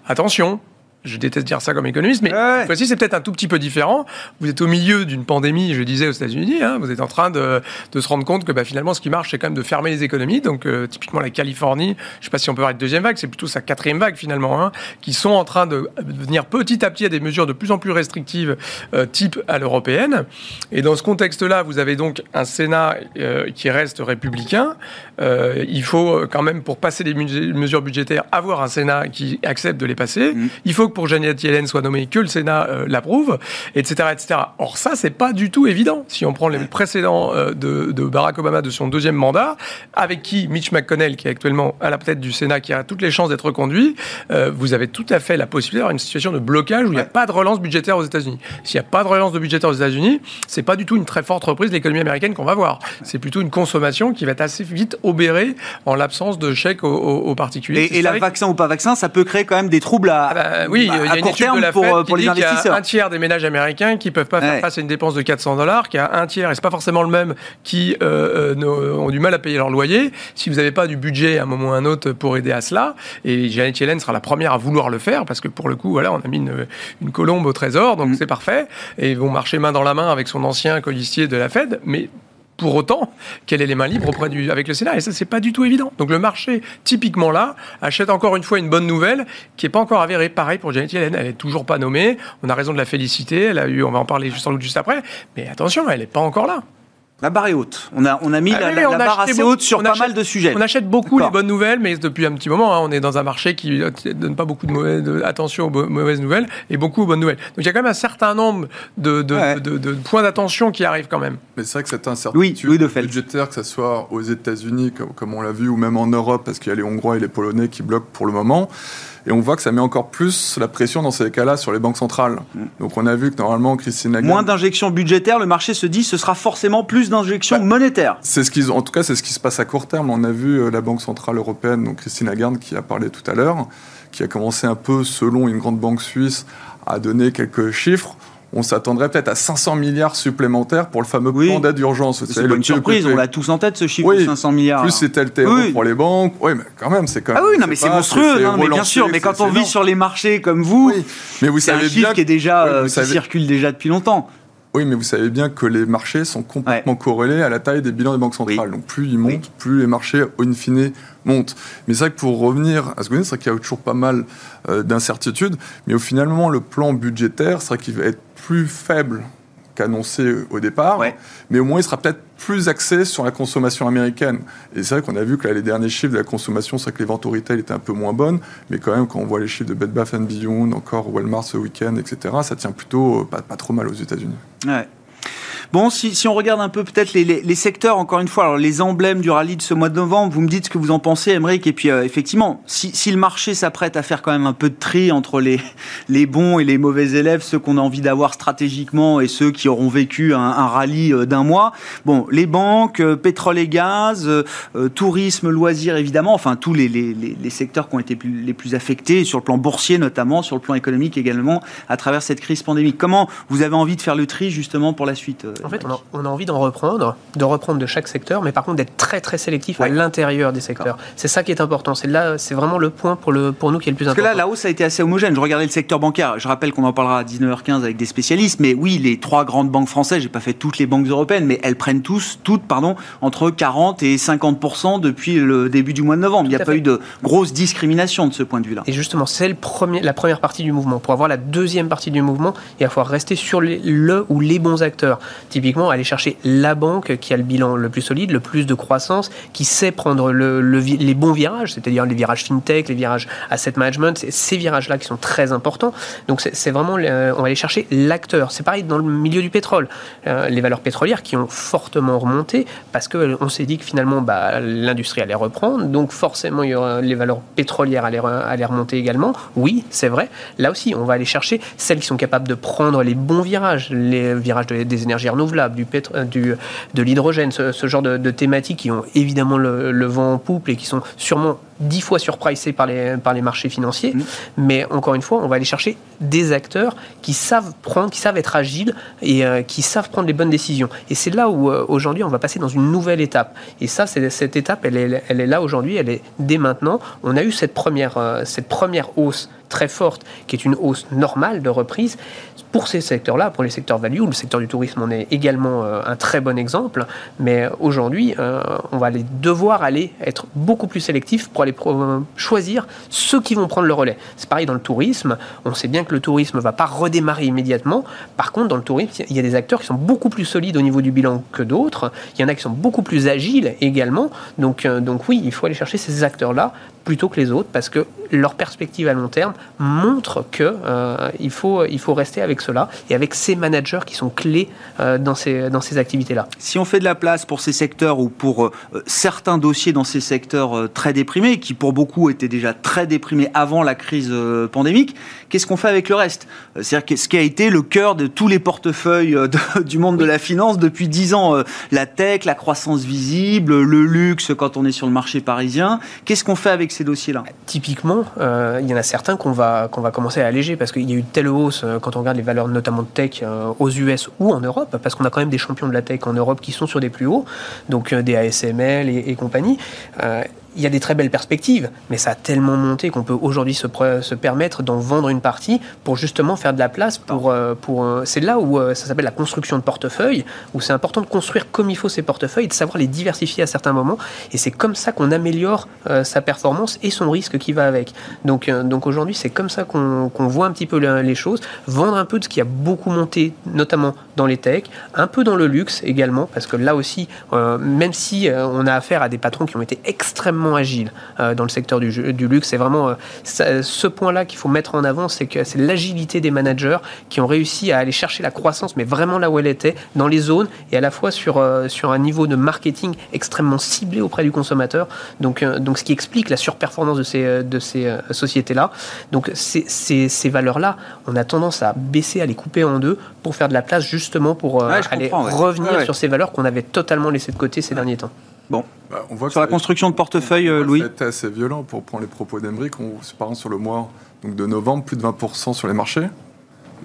Attention, Je déteste dire ça comme économiste, mais Ouais. fois-ci, c'est peut-être un tout petit peu différent. Vous êtes au milieu d'une pandémie, je disais, aux États-Unis. hein. vous êtes en train de, de se rendre compte que bah, finalement, ce qui marche, c'est quand même de fermer les économies. Donc, euh, typiquement, la Californie, je ne sais pas si on peut parler de deuxième vague, c'est plutôt sa quatrième vague finalement, hein, qui sont en train de venir petit à petit à des mesures de plus en plus restrictives, euh, type à l'européenne. Et dans ce contexte-là, vous avez donc un Sénat euh, qui reste républicain. Euh, il faut euh, quand même, pour passer les mesures budgétaires, avoir un Sénat qui accepte de les passer. Mhm. Il faut que pour Janet Yellen soit nommée, que le Sénat euh, l'approuve, etc., etc. Or ça, c'est pas du tout évident. Si on prend les précédents euh, de, de Barack Obama de son deuxième mandat, avec qui Mitch McConnell, qui est actuellement à la tête du Sénat, qui a toutes les chances d'être reconduit, vous avez tout à fait la possibilité d'avoir une situation de blocage où il n'y a pas de relance budgétaire aux États-Unis. S'il n'y a pas de relance de budgétaire aux États-Unis, c'est pas du tout une très forte reprise de l'économie américaine qu'on va voir. C'est plutôt une consommation qui va être assez vite obérée en l'absence de chèques aux, particuliers. Et, la vaccin ou pas vaccin, ça peut créer quand même des troubles à, ah bah, oui, à- il à court terme pour, euh, qui pour les dit qu'il y a investisseurs. un tiers des ménages américains qui peuvent pas faire Ouais. face à une dépense de 400 dollars, qu'il y a un tiers, et c'est pas forcément le même, qui euh, euh, ne- ont du mal à payer leur loyer. Si vous n'avez pas du budget à un moment ou à un autre pour aider à cela, et Janet Yellen sera la première à vouloir le faire, parce que pour le coup, voilà, on a mis une, une colombe au trésor, donc Mm. c'est parfait, et ils vont marcher main dans la main avec son ancien colistier de la Fed, mais pour autant qu'elle ait les mains libres auprès du, avec le Sénat. Et ça, c'est pas du tout évident. Donc le marché, typiquement là, achète encore une fois une bonne nouvelle qui est pas encore avérée. Pareil pour Janet Yellen, elle est toujours pas nommée. On a raison de la féliciter. Elle a eu, on va en parler juste après. Mais attention, elle est pas encore là. La barre est haute. On a, on a mis Ah la, oui, la- on la a barre assez haute sur pas achète- mal de sujets. On achète beaucoup les bonnes nouvelles, mais depuis un petit moment, hein, on est dans un marché qui ne donne pas beaucoup de attention aux mauvaises nouvelles et beaucoup aux bonnes nouvelles. Donc il y a quand même un certain nombre de, de- Ouais. de- de points d'attention qui arrivent quand même. Mais c'est vrai que cette Oui, incertitude Louis Defeld. budgétaire, que ce soit aux États-Unis, comme, comme on l'a vu, ou même en Europe, parce qu'il y a les Hongrois et les Polonais qui bloquent pour le moment. Et on voit que ça met encore plus la pression dans ces cas-là sur les banques centrales. Donc on a vu que normalement, Christine Lagarde. Mm. Moins d'injections budgétaires, le marché se dit ce sera forcément plus d'injections Bah, monétaires. C'est ce qu'ils, en tout cas, c'est ce qui se passe à court terme. On a vu euh, la Banque centrale européenne, donc Christine Lagarde, qui a parlé tout à l'heure, qui a commencé un peu, selon une grande banque suisse, à donner quelques chiffres. On s'attendrait peut-être à 500 milliards supplémentaires pour le fameux Oui. plan d'aide d'urgence. C'est une surprise, côté- on l'a tous en tête ce chiffre Oui, de 500 milliards. Plus c'était le terreau Oui. pour les banques. Oui, mais quand même, c'est quand même. Ah oui, non, mais c'est monstrueux, c'est non, mais bien sûr. Mais quand c'est- on c'est vit énorme. sur les marchés comme vous, mais vous c'est un savez chiffre bien qui est déjà euh, qui savez- circule déjà depuis longtemps. Oui, mais vous savez bien que les marchés sont complètement corrélés à la taille des bilans des banques centrales. Donc plus ils montent, Oui. plus les marchés, in fine, montent. Mais c'est vrai que pour revenir à ce que vous dites, c'est vrai qu'il y a toujours pas mal euh, d'incertitudes. Mais au finalement, le plan budgétaire, c'est vrai qu'il va être plus faible qu'annoncé au départ. Ouais. Mais au moins, il sera peut-être plus axé sur la consommation américaine. Et c'est vrai qu'on a vu que là, les derniers chiffres de la consommation, c'est vrai que les ventes au retail étaient un peu moins bonnes. Mais quand même, quand on voit les chiffres de Bed Bath Beyond, encore Walmart ce week-end, etc., ça tient plutôt euh, pas, pas trop mal aux États-Unis. Ouais. Bon, si, si on regarde un peu peut-être les, les- les secteurs, encore une fois, alors les emblèmes du rallye de ce mois de novembre, vous me dites ce que vous en pensez, Emmerich. Et puis, euh, effectivement, si, si le marché s'apprête à faire quand même un peu de tri entre les, les bons et les mauvais élèves, ceux qu'on a envie d'avoir stratégiquement et ceux qui auront vécu un, un rallye euh, d'un mois, bon, les banques, euh, pétrole et gaz, euh, euh, tourisme, loisirs, évidemment, enfin, tous les, les, les- secteurs qui ont été plus- les plus affectés, sur le plan boursier notamment, sur le plan économique également, à travers cette crise pandémique. Comment vous avez envie de faire le tri, justement, pour la suite euh, En fait, on a, on a envie d'en reprendre, de reprendre de chaque secteur, mais par contre d'être très très sélectif à Ouais. l'intérieur des secteurs. C'est ça qui est important. C'est là, c'est vraiment le point pour le pour nous qui est le plus Parce que important. là, la hausse a été assez homogène. Je regardais le secteur bancaire. Je rappelle qu'on en parlera à 19h15 avec des spécialistes. Mais oui, les trois grandes banques françaises, j'ai pas fait toutes les banques européennes, mais elles prennent tous, toutes, pardon, entre 40 et 50% depuis le début du mois de novembre. Il n'y a pas fait. eu de grosse discrimination de ce point de vue-là. Et justement, c'est le premier, la première partie du mouvement. Pour avoir la deuxième partie du mouvement, il va falloir rester sur les- le ou les bons acteurs. Typiquement, aller chercher la banque qui a le bilan le plus solide, le plus de croissance, qui sait prendre les bons virages, c'est-à-dire les virages fintech, les virages asset management, ces virages-là qui sont très importants. Donc c'est vraiment, le- on va aller chercher l'acteur. C'est pareil dans le milieu du pétrole. Euh, les valeurs pétrolières qui ont fortement remonté parce qu'on s'est dit que finalement bah, l'industrie allait reprendre, donc forcément il y aura, les valeurs pétrolières allaient, allaient remonter également. Oui, c'est vrai. Là aussi, on va aller chercher celles qui sont capables de prendre les bons virages, les virages de- des énergies renouvelables, du, pétro- euh, du de l'hydrogène, ce, ce genre de, de thématiques qui ont évidemment le, le vent en poupe et qui sont sûrement dix fois surpricées par les, par les marchés financiers. Mhm. Mais encore une fois, on va aller chercher des acteurs qui savent prendre, qui savent être agiles et euh, qui savent prendre les bonnes décisions. Et c'est là où euh, aujourd'hui on va passer dans une nouvelle étape. Et ça, c'est cette étape, elle est, elle est là aujourd'hui, elle est dès maintenant. On a eu cette première, euh, cette première hausse très forte, qui est une hausse normale de reprise, pour ces secteurs-là, pour les secteurs value, le secteur du tourisme en est également euh, un très bon exemple, mais aujourd'hui, euh, on va aller devoir aller être beaucoup plus sélectif pour aller choisir ceux qui vont prendre le relais. C'est pareil dans le tourisme, on sait bien que le tourisme ne va pas redémarrer immédiatement, par contre, dans le tourisme, il y a des acteurs qui sont beaucoup plus solides au niveau du bilan que d'autres, il y en a qui sont beaucoup plus agiles également, donc, euh, donc oui, il faut aller chercher ces acteurs-là plutôt que les autres parce que leur perspective à long terme montre que euh, il, faut, il faut rester avec cela et avec ces managers qui sont clés euh, dans ces, dans ces activités-là. Si on fait de la place pour ces secteurs ou pour euh, certains dossiers dans ces secteurs très déprimés, qui pour beaucoup étaient déjà très déprimés avant la crise pandémique, qu'est-ce qu'on fait avec le reste? C'est-à-dire ce qui a été le cœur de tous les portefeuilles du monde de la finance depuis dix ans, la tech, la croissance visible, le luxe quand on est sur le marché parisien. Qu'est-ce qu'on fait avec dossiers-là Typiquement, euh, il y en a certains qu'on va, commencer à alléger parce qu'il y a eu de telles hausses euh, quand on regarde les valeurs notamment de tech euh, aux US ou en Europe, parce qu'on a quand même des champions de la tech en Europe qui sont sur des plus hauts, donc des ASML et compagnie il y a des très belles perspectives, mais ça a tellement monté qu'on peut aujourd'hui se, se, permettre d'en vendre une partie pour justement faire de la place pour... Euh, pour euh, c'est là où euh, ça s'appelle la construction de portefeuille, où c'est important de construire comme il faut ses portefeuilles, de savoir les diversifier à certains moments, et c'est comme ça qu'on améliore sa performance et son risque qui va avec. Donc, donc aujourd'hui, c'est comme ça qu'on voit un petit peu les choses, vendre un peu de ce qui a beaucoup monté, notamment dans les techs, un peu dans le luxe également, parce que là aussi, même si on a affaire à des patrons qui ont été extrêmement agile euh, dans le secteur du, du luxe. C'est vraiment euh, ce point-là qu'il faut mettre en avant, c'est que c'est l'agilité des managers qui ont réussi à aller chercher la croissance, mais vraiment là où elle était, dans les zones et à la fois sur, euh, sur un niveau de marketing extrêmement ciblé auprès du consommateur. Donc, donc ce qui explique la surperformance de ces, de ces sociétés-là. Donc ces, ces, valeurs-là, on a tendance à baisser, à les couper en deux pour faire de la place justement pour aller revenir sur ces valeurs qu'on avait totalement laissées de côté ces derniers temps. Bon. Bah, on voit Sur la construction de portefeuille, Louis C'était assez violent pour prendre les propos d'Emeric. Par exemple, sur le mois donc de novembre, plus de 20% sur les marchés.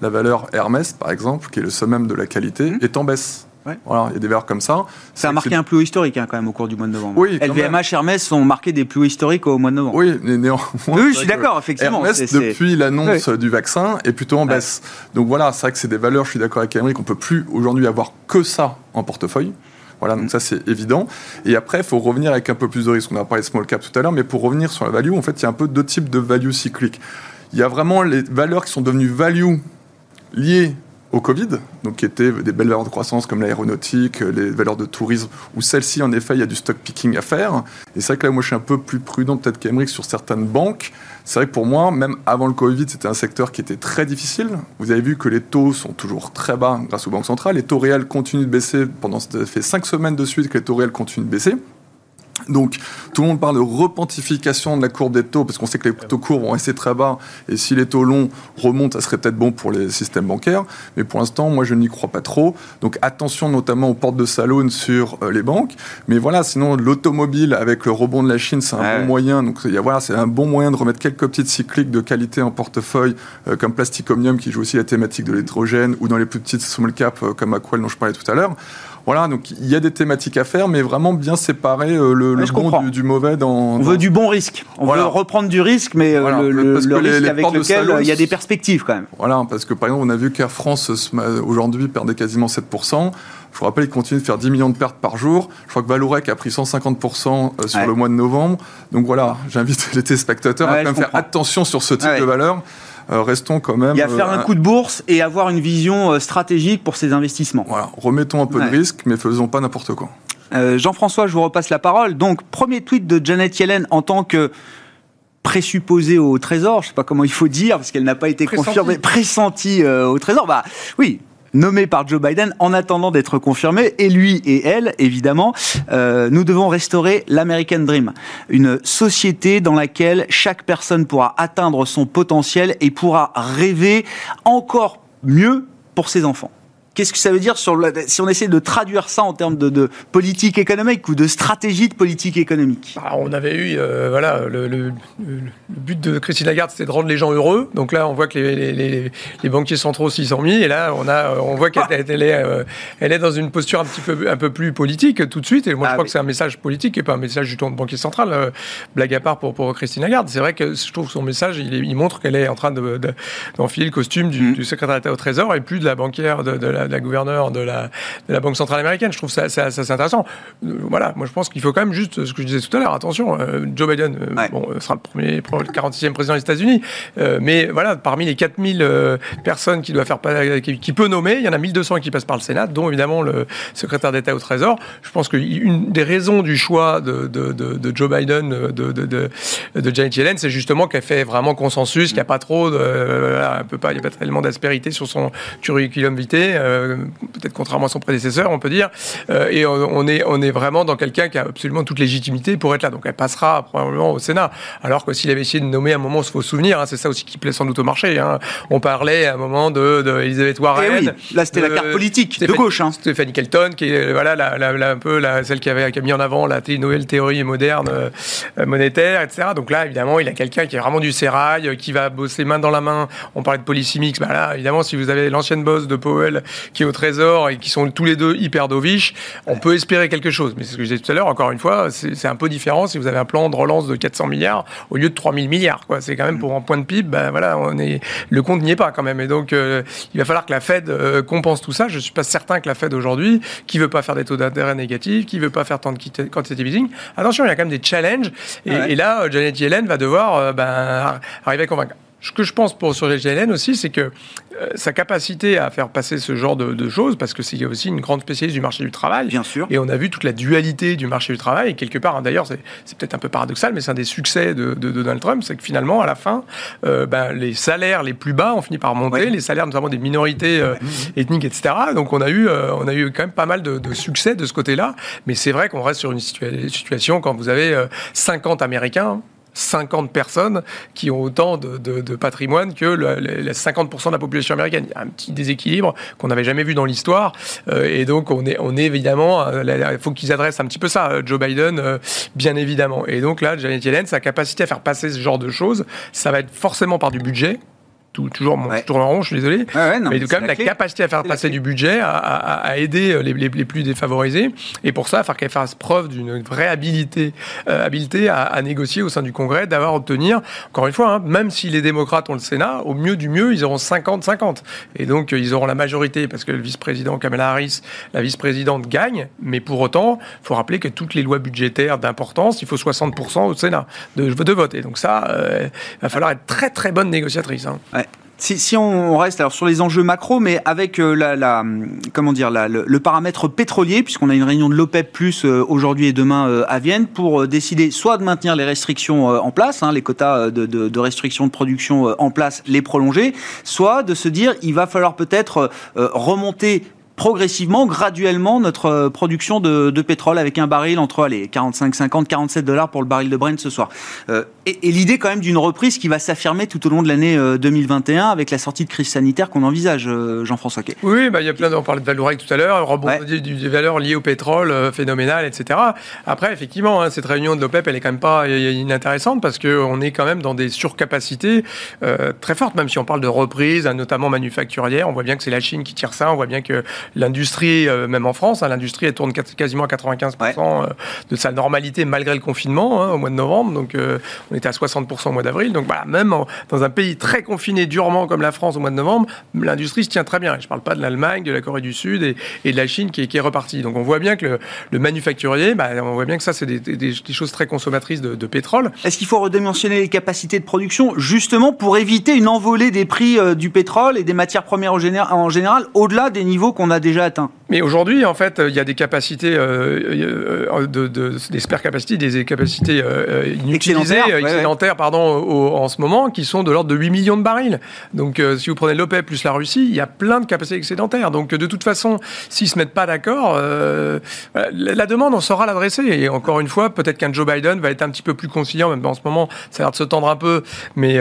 La valeur Hermès, par exemple, qui est le summum de la qualité, mmh. est en baisse. Voilà, il y a des valeurs comme ça. Ça a marqué un plus haut historique hein, quand même au cours du mois de novembre. Oui, LVMH, Hermès ont marqué des plus hauts historiques au mois de novembre. Oui, mais néanmoins. Oui, je suis d'accord, effectivement. Hermès, depuis l'annonce du vaccin, est plutôt en baisse. Donc voilà, c'est vrai que c'est des valeurs, je suis d'accord avec Emeric, on ne peut plus aujourd'hui avoir que ça en portefeuille. Voilà, donc ça c'est évident. Et après, il faut revenir avec un peu plus de risque. On a parlé de small cap tout à l'heure, mais pour revenir sur la value, en fait, il y a un peu deux types de value cycliques. Il y a vraiment les valeurs qui sont devenues value liées au Covid, donc qui étaient des belles valeurs de croissance comme l'aéronautique, les valeurs de tourisme, où celles-ci, en effet, il y a du stock picking à faire. Et c'est vrai que là, moi, je suis un peu plus prudent peut-être qu'Emeric sur certaines banques. C'est vrai que pour moi, même avant le Covid, c'était un secteur qui était très difficile. Vous avez vu que les taux sont toujours très bas grâce aux banques centrales. Les taux réels continuent de baisser. Pendant, ça fait cinq semaines de suite que les taux réels continuent de baisser. Donc, tout le monde parle de repentification de la courbe des taux, parce qu'on sait que les taux courts vont rester très bas, et si les taux longs remontent, ça serait peut-être bon pour les systèmes bancaires. Mais pour l'instant, moi, je n'y crois pas trop. Donc, attention notamment aux portes de salon sur euh, les banques. Mais voilà, sinon, l'automobile, avec le rebond de la Chine, c'est un bon moyen. Donc, y a, voilà, c'est un bon moyen de remettre quelques petites cycliques de qualité en portefeuille, euh, comme Plasticomium, qui joue aussi la thématique de l'hydrogène, ou dans les plus petites small cap, euh, comme Aquel, dont je parlais tout à l'heure. Voilà, donc il y a des thématiques à faire, mais vraiment bien séparer euh, le, bon du, mauvais dans, On veut du bon risque. On veut reprendre du risque, mais euh, le, risque avec lequel euh, il y a des perspectives quand même. Voilà, parce que par exemple, on a vu qu'Air France aujourd'hui perdait quasiment 7%. Je vous rappelle, il continue de faire 10 millions de pertes par jour. Je crois que Valorec a pris 150% sur le mois de novembre. Donc voilà, j'invite les téléspectateurs à quand même faire attention sur ce type de valeur. Euh, restons quand même. Il y a faire un euh, coup de bourse et avoir une vision euh, stratégique pour ces investissements. Voilà, remettons un peu de risque, mais faisons pas n'importe quoi. Jean-François, je vous repasse la parole. Donc, premier tweet de Janet Yellen en tant que présupposée au Trésor, je sais pas comment il faut dire, parce qu'elle n'a pas été confirmée, pressentie au Trésor. Bah oui, nommé par Joe Biden en attendant d'être confirmé, et lui et elle, évidemment, euh, nous devons restaurer l'American Dream, une société dans laquelle chaque personne pourra atteindre son potentiel et pourra rêver encore mieux pour ses enfants. Qu'est-ce que ça veut dire sur si on essaie de traduire ça en termes de, politique économique ou de stratégie de politique économique? Bah, On avait eu, euh, voilà, le, but de Christine Lagarde, c'était de rendre les gens heureux. Donc là, on voit que les, banquiers centraux s'y sont mis, et là, on a, on voit qu'elle est, euh, elle est dans une posture un petit peu, un peu plus politique tout de suite. Et moi, je ah crois que c'est un message politique et pas un message du ton de banquier central. Euh, blague à part pour, pour Christine Lagarde. C'est vrai que je trouve que son message, il, il montre qu'elle est en train d'enfiler de, le costume du, mm. du secrétaire d'État au Trésor et plus de la banquière de, la, la, gouverneure de la, de la Banque centrale américaine. Je trouve ça, ça, ça intéressant. Euh, voilà, moi je pense qu'il faut quand même juste ce que je disais tout à l'heure. Attention, euh, Joe Biden euh, bon, sera le premier, le 46e président des États-Unis, mais voilà, parmi les 4000 personnes qui doit faire qui, peut nommer, il y en a 1200 qui passent par le Sénat, dont évidemment le secrétaire d'État au Trésor. Je pense qu'une des raisons du choix de, de, de, Joe Biden, de, de, de, Janet Yellen, c'est justement qu'elle fait vraiment consensus, qu'il n'y a pas trop, de, un peu pas, il n'y a pas tellement d'aspérité sur son curriculum vitae, euh, peut-être contrairement à son prédécesseur, on peut dire. Euh, et on, est, on est vraiment dans quelqu'un qui a absolument toute légitimité pour être là. Donc elle passera probablement au Sénat. Alors que s'il avait essayé de nommer à un moment, il faut se souvenir, hein, c'est ça aussi qui plaît sans doute au marché. Hein. On parlait à un moment de, de Warren. Eh là, c'était la carte politique de gauche. Hein. Stéphanie Kelton, qui est voilà, la, un peu celle qui, avait, qui a mis en avant la nouvelle théorie moderne euh, monétaire, etc. Donc là, évidemment, il a quelqu'un qui est vraiment du sérail, qui va bosser main dans la main. On parlait de mix. Bah là, évidemment, si vous avez l'ancienne boss de Powell qui est au Trésor et qui sont tous les deux hyper dovish, on peut espérer quelque chose. Mais c'est ce que je disais tout à l'heure, encore une fois, c'est un peu différent si vous avez un plan de relance de 400 milliards au lieu de 3000 milliards. C'est quand même pour un point de PIB, ben voilà, on est, le compte n'y est pas quand même. Et donc, euh, il va falloir que la Fed euh, compense tout ça. Je suis pas certain que la Fed aujourd'hui, qui veut pas faire des taux d'intérêt négatifs, qui veut pas faire tant de quantitative easing, attention, il y a quand même des challenges. Et, là, Janet Yellen va devoir ben, arriver à convaincre. Ce que je pense pour sur GLN aussi, c'est que euh, sa capacité à faire passer ce genre de, choses, parce que c'est aussi une grande spécialiste du marché du travail. Bien sûr. Et on a vu toute la dualité du marché du travail. Et quelque part, hein, d'ailleurs, c'est peut-être un peu paradoxal, mais c'est un des succès de, Donald Trump, c'est que finalement, à la fin, euh, ben, les salaires les plus bas ont fini par monter, les salaires notamment des minorités euh, ethniques, etc. Donc on a eu, on a eu quand même pas mal de, succès de ce côté-là. Mais c'est vrai qu'on reste sur une situation quand vous avez 50 Américains 50 personnes qui ont autant de, patrimoine que les 50% de la population américaine. Un petit déséquilibre qu'on n'avait jamais vu dans l'histoire. Euh, et donc, on est, on est évidemment, euh, il faut qu'ils adressent un petit peu ça, euh, Joe Biden, bien évidemment. Et donc là, Janet Yellen, sa capacité à faire passer ce genre de choses, ça va être forcément par du budget toujours, mon, tourne en rond, je suis désolé. mais quand même la, capacité à faire passer du budget, à, aider euh, les, les, plus défavorisés. Et pour ça, il faut qu'elle fasse preuve d'une vraie habilité, euh, habilité à, négocier au sein du Congrès, d'avoir obtenir, encore une fois, hein, même si les démocrates ont le Sénat, au mieux du mieux, ils auront 50-50. Et donc, euh, ils auront la majorité parce que le vice-président Kamala Harris, la vice-présidente, gagne. Mais pour autant, il faut rappeler que toutes les lois budgétaires d'importance, il faut 60% au Sénat de, de vote. Et donc ça, il va falloir être très très bonne négociatrice. Hein. Si, on reste sur les enjeux macro, mais avec euh, la, comment le, paramètre pétrolier, puisqu'on a une réunion de l'OPEP euh, aujourd'hui et demain euh, à Vienne pour décider soit de maintenir les restrictions en place, hein, les quotas de, de, restrictions de production en place, les prolonger, soit de se dire il va falloir peut-être remonter progressivement, graduellement, notre euh, production de, pétrole avec un baril entre les 45, 50, 47 dollars pour le baril de Brent ce soir. Euh, et, l'idée quand même d'une reprise qui va s'affirmer tout au long de l'année 2021 euh, avec la sortie de crise sanitaire qu'on envisage, Jean-François Quay. Oui, bah, il y a plein on parlait de Valourec tout à l'heure, rebond des, valeurs liées au pétrole, phénoménal, etc. Après, effectivement, hein, cette réunion de l'OPEP, elle est quand même pas inintéressante parce qu'on est quand même dans des surcapacités très fortes, même si on parle de reprise, notamment manufacturière. On voit bien que c'est la Chine qui tire ça, on voit bien que l'industrie, euh, même en France, hein, l'industrie elle tourne quasiment à 95% euh, de sa normalité malgré le confinement hein, au mois de novembre. Donc euh, on était à 60% au mois d'avril. Donc voilà, même dans un pays très confiné durement comme la France au mois de novembre, l'industrie se tient très bien. je ne parle pas de l'Allemagne, de la Corée du Sud et, de la Chine qui est, qui est, repartie. Donc on voit bien que le, manufacturier, bah, on voit bien que ça c'est des, choses très consommatrices de, pétrole. Est-ce qu'il faut redimensionner les capacités de production justement pour éviter une envolée des prix du pétrole et des matières premières en général au-delà des niveaux qu'on a déjà atteint. Mais aujourd'hui, en fait, il y a des capacités, euh, euh, de, des spare capacités, des capacités euh, inutilisées, excédentaires, pardon, en ce moment, qui sont de l'ordre de 8 millions de barils. Donc, si vous prenez l'OPEP plus la Russie, il y a plein de capacités excédentaires. Donc, de toute façon, s'ils se mettent pas d'accord, la demande, on saura l'adresser. Et encore une fois, peut-être qu'un Joe Biden va être un petit peu plus conciliant, même en ce moment, ça a l'air de se tendre un peu, mais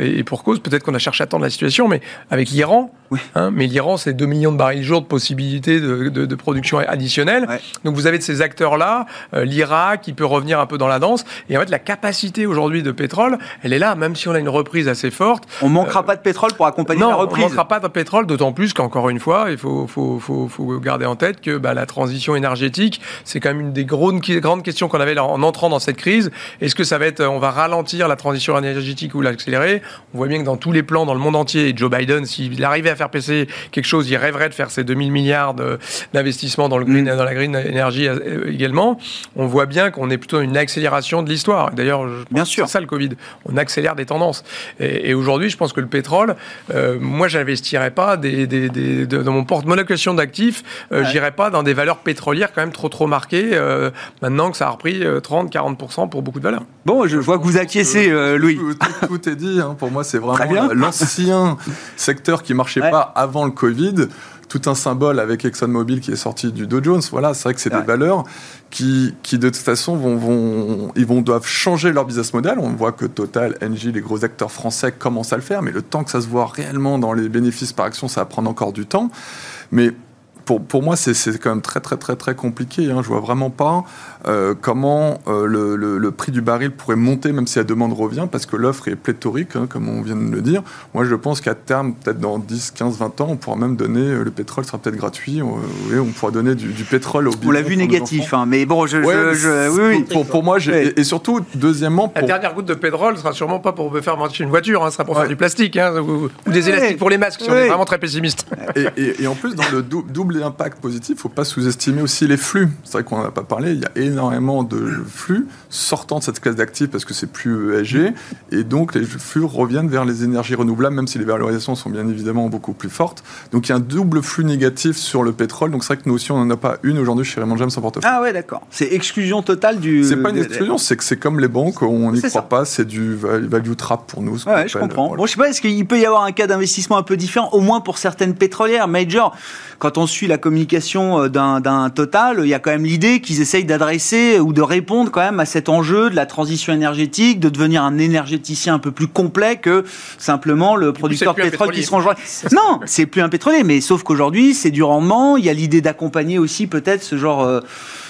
et pour cause, peut-être qu'on a cherché à tendre la situation, mais avec l'Iran, Hein, mais l'Iran, c'est 2 millions de barils jour de possibilités de, de, production additionnelle. Donc vous avez de ces acteurs-là, euh, l'Irak qui peut revenir un peu dans la danse. Et en fait, la capacité aujourd'hui de pétrole, elle est là, même si on a une reprise assez forte. On manquera euh, pas de pétrole pour accompagner la reprise. On manquera pas de pétrole, d'autant plus qu'encore une fois, il faut, faut, faut, faut garder en tête que bah, la transition énergétique, c'est quand même une des grandes, grandes questions qu'on avait en entrant dans cette crise. Est-ce que ça va être, on va ralentir la transition énergétique ou l'accélérer? On voit bien que dans tous les plans dans le monde entier, et Joe Biden, s'il arrivait à faire passer quelque chose, il rêverait de faire ces 2000 milliards d'investissements dans, le green, mm. dans la green energy euh, également. On voit bien qu'on est plutôt une accélération de l'histoire. D'ailleurs, c'est ça le Covid. On accélère des tendances. Et, aujourd'hui, je pense que le pétrole, euh, moi, j'investirais pas des, des, dans mon porte-monnaie d'actifs, euh, j'irais pas dans des valeurs pétrolières quand même trop trop marquées. Euh, maintenant que ça a repris 30-40% pour beaucoup de valeurs. Bon, je vois que vous acquiescez, Louis. Tout, est dit. Hein. Pour moi, c'est vraiment l'ancien secteur qui marchait pas avant le Covid tout un symbole avec ExxonMobil qui est sorti du Dow Jones. Voilà, c'est vrai que c'est des valeurs qui, qui, de toute façon, vont, vont, ils vont, doivent changer leur business model. On voit que Total, Engie, les gros acteurs français commencent à le faire, mais le temps que ça se voit réellement dans les bénéfices par action, ça va prendre encore du temps. Mais pour, pour, moi, c'est quand même très, très, très, très compliqué. Hein. Je vois vraiment pas euh, comment euh, le, le, prix du baril pourrait monter, même si la demande revient, parce que l'offre est pléthorique, hein, comme on vient de le dire. Moi, je pense qu'à terme, peut-être dans 10, 15, 20 ans, on pourra même donner, euh, le pétrole sera peut-être gratuit, on, on pourra donner du, pétrole au On l'a vu négatif, hein, mais bon, je, je, oui, Pour, pour, moi, et, surtout, deuxièmement... Pour... La dernière goutte de pétrole sera sûrement pas pour faire marcher une voiture, hein, ce sera pour faire du plastique, ou, des élastiques pour les masques, si on est vraiment très pessimiste. Et, et en plus, dans le double impact positif, il ne faut pas sous-estimer aussi les flux. C'est vrai qu'on n'en a pas parlé, il y a énormément de flux sortant de cette classe d'actifs parce que c'est plus ESG, et donc les flux reviennent vers les énergies renouvelables, même si les valorisations sont bien évidemment beaucoup plus fortes. Donc il y a un double flux négatif sur le pétrole, donc c'est vrai que nous aussi on n'en a pas une aujourd'hui chez Raymond James en portefeuille. Ah ouais, d'accord. C'est exclusion totale du... C'est pas une exclusion, c'est que c'est comme les banques, on n'y croit pas, c'est du value trap pour nous. Ouais, je comprends. Bon, je sais pas, est-ce qu'il peut y avoir un cas d'investissement un peu différent, au moins pour certaines pétrolières, major? Quand on suit la communication euh, d'un Total, il y a quand même l'idée qu'ils essayent d'adresser ou de répondre quand même à cet enjeu de la transition énergétique, de devenir un énergéticien un peu plus complet que simplement le producteur de pétrole qui se range. Non, c'est plus un pétrolier, mais sauf qu'aujourd'hui, c'est du rendement. Il y a l'idée d'accompagner aussi peut-être ce genre euh,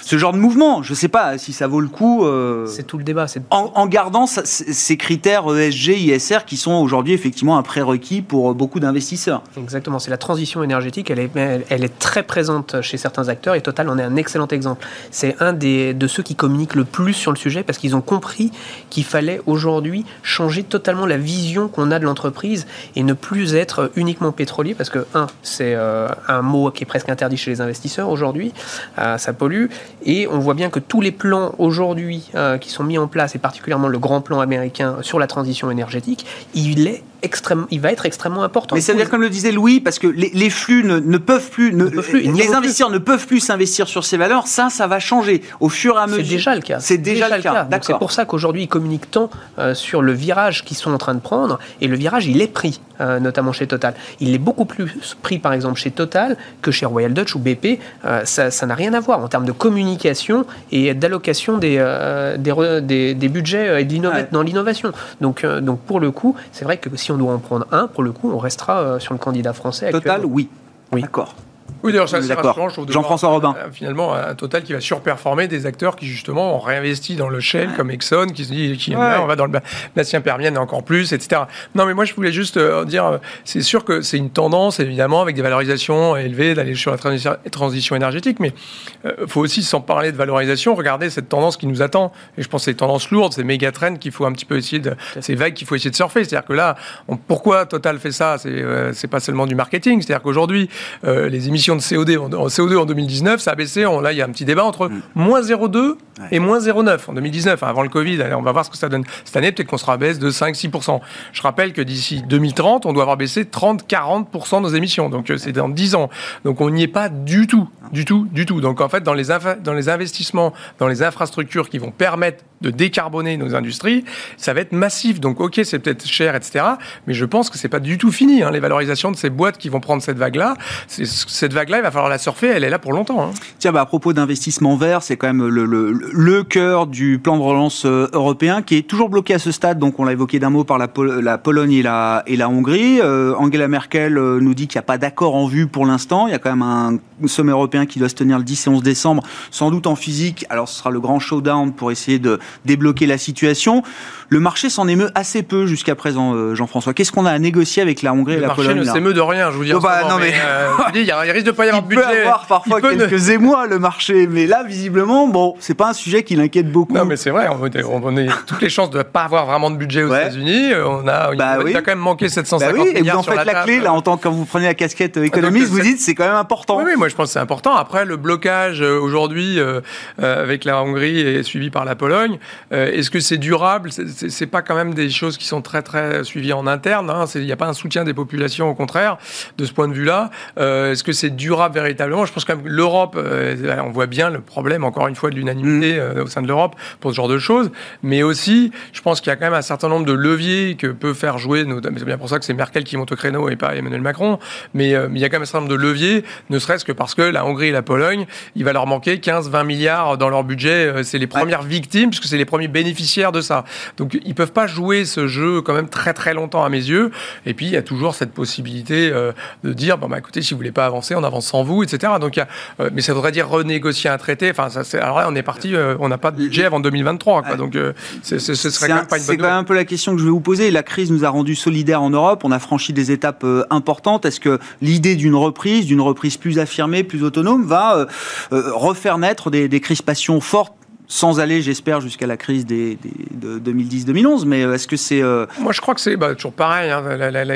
ce genre de mouvement. Je ne sais pas si ça vaut le coup. Euh, c'est tout le débat. En, en, gardant ces critères ESG, ISR qui sont aujourd'hui effectivement un prérequis pour beaucoup d'investisseurs. Exactement. C'est la transition énergétique. Elle est, elle, est très présente chez certains acteurs et Total en est un excellent exemple. C'est un des, de ceux qui communiquent le plus sur le sujet parce qu'ils ont compris qu'il fallait aujourd'hui changer totalement la vision qu'on a de l'entreprise et ne plus être uniquement pétrolier parce que, un, c'est euh, un mot qui est presque interdit chez les investisseurs aujourd'hui. Euh, ça pollue. Et on voit bien que tous les plans aujourd'hui euh, qui sont mis en place, et particulièrement le grand plan américain sur la transition énergétique, il est il va être extrêmement important. Mais ça veut dire, comme le disait Louis, parce que les, flux ne, peuvent plus, les investisseurs ne peuvent plus s'investir sur ces valeurs. Ça, ça va changer au fur et à mesure. C'est déjà le cas. C'est déjà, le cas. C'est pour ça qu'aujourd'hui, ils communiquent tant euh, sur le virage qu'ils sont en train de prendre. Et le virage, il est pris, euh, notamment chez Total. Il est beaucoup plus pris, par exemple, chez Total que chez Royal Dutch ou BP. Euh, ça n'a rien à voir en termes de communication et d'allocation des, des, des, budgets et de dans l'innovation. Donc, donc, pour le coup, c'est vrai que si on doit en prendre un, pour le coup, on restera euh, sur le candidat français. Total, oui. Oui. D'accord. Oui, d'ailleurs, c'est rassurant, Jean-François Robin. Euh, finalement, un total qui va surperformer des acteurs qui, justement, ont réinvesti dans le Shell, comme Exxon, qui se dit, qui, on va dans le Bastien Permienne encore plus, etc. Non, mais moi, je voulais juste euh, dire, euh, c'est sûr que c'est une tendance, évidemment, avec des valorisations élevées, d'aller sur la transition énergétique, mais il faut aussi, sans parler de valorisation, regarder cette tendance qui nous attend. Et je pense que c'est une tendance lourde, c'est méga trend qu'il faut un petit peu essayer de, ces vagues qu'il faut essayer de surfer. C'est-à-dire que là, pourquoi Total fait ça? C'est pas seulement du marketing. C'est-à-dire qu'aujourd'hui, les émissions de CO2 en, CO2 en 2019, ça a baissé. là, il y a un petit débat entre moins 0,2 et moins 0,9 en 2019, hein, avant le Covid. on va voir ce que ça donne cette année. Peut-être qu'on sera à baisse de 5-6%. Je rappelle que d'ici 2030, on doit avoir baissé 30-40% nos émissions. Donc, euh, c'est dans 10 ans. Donc, on n'y est pas du tout, du tout, du tout. Donc, en fait, dans les, dans les investissements, dans les infrastructures qui vont permettre de décarboner nos industries, ça va être massif. Donc, ok, c'est peut-être cher, etc. Mais je pense que c'est pas du tout fini. Hein, les valorisations de ces boîtes qui vont prendre cette vague-là, cette vague-là, il va falloir la surfer. Elle est là pour longtemps. Hein. Tiens, bah, à propos d'investissement vert, c'est quand même le, le cœur du plan de relance européen qui est toujours bloqué à ce stade. Donc, on l'a évoqué d'un mot par la, la, Pologne et la, et la Hongrie. Angela Merkel nous dit qu'il n'y a pas d'accord en vue pour l'instant. Il y a quand même un sommet européen qui doit se tenir le 10 et 11 décembre, sans doute en physique. Alors, ce sera le grand showdown pour essayer de débloquer la situation. Le marché s'en émeut assez peu jusqu'à présent, euh, Jean-François. Qu'est-ce qu'on a à négocier avec la Hongrie et la Pologne Le marché ne s'émeut de rien, je vous dis. Oh, bah, non, mais, euh, il, risque de pas y avoir de budget. Il peut avoir parfois quelques émois le marché, mais là, visiblement, bon, c'est pas un sujet qui l'inquiète beaucoup. Non, mais c'est vrai, on, a toutes les chances de ne pas avoir vraiment de budget aux États-Unis. On a, bah il, a quand même manqué 750 bah oui, Et vous en faites la, clé, là, en tant que quand vous prenez la casquette euh, économiste, vous dites c'est quand même important. Oui, moi je pense que c'est important. Après, le blocage aujourd'hui avec la Hongrie est suivi par la Pologne. Est-ce que c'est durable? C'est pas quand même des choses qui sont très très suivies en interne. Hein. Il n'y a pas un soutien des populations, au contraire, de ce point de vue-là. Euh, est-ce que c'est durable véritablement Je pense quand même que l'Europe, euh, on voit bien le problème, encore une fois, de l'unanimité mm. euh, au sein de l'Europe pour ce genre de choses. Mais aussi, je pense qu'il y a quand même un certain nombre de leviers que peut faire jouer, c'est bien pour ça que c'est Merkel qui monte au créneau et pas Emmanuel Macron, mais il y a quand même un certain nombre de leviers, ne serait-ce que parce que la Hongrie et la Pologne, il va leur manquer 15-20 milliards dans leur budget. C'est les premières victimes, puisque c'est les premiers bénéficiaires de ça. Donc ils peuvent pas jouer ce jeu quand même très très longtemps à mes yeux. Et puis il y a toujours cette possibilité euh, de dire bon bah écoutez si vous voulez pas avancer, on avance sans vous, etc. Donc euh, mais ça voudrait dire renégocier un traité. Enfin ça, alors là on est parti, euh, on n'a pas de budget avant 2023. Quoi, donc ce serait quand même pas une bonne. C'est quand même un peu la question que je vais vous poser. La crise nous a rendu solidaires en Europe. On a franchi des étapes importantes. Est-ce que l'idée d'une reprise, d'une reprise plus affirmée, plus autonome, va refaire naître des, des crispations fortes sans aller, j'espère, jusqu'à la crise des, de 2010-2011. Mais euh, est-ce que c'est... Euh, Moi, je crois que c'est bah, toujours pareil. Hein.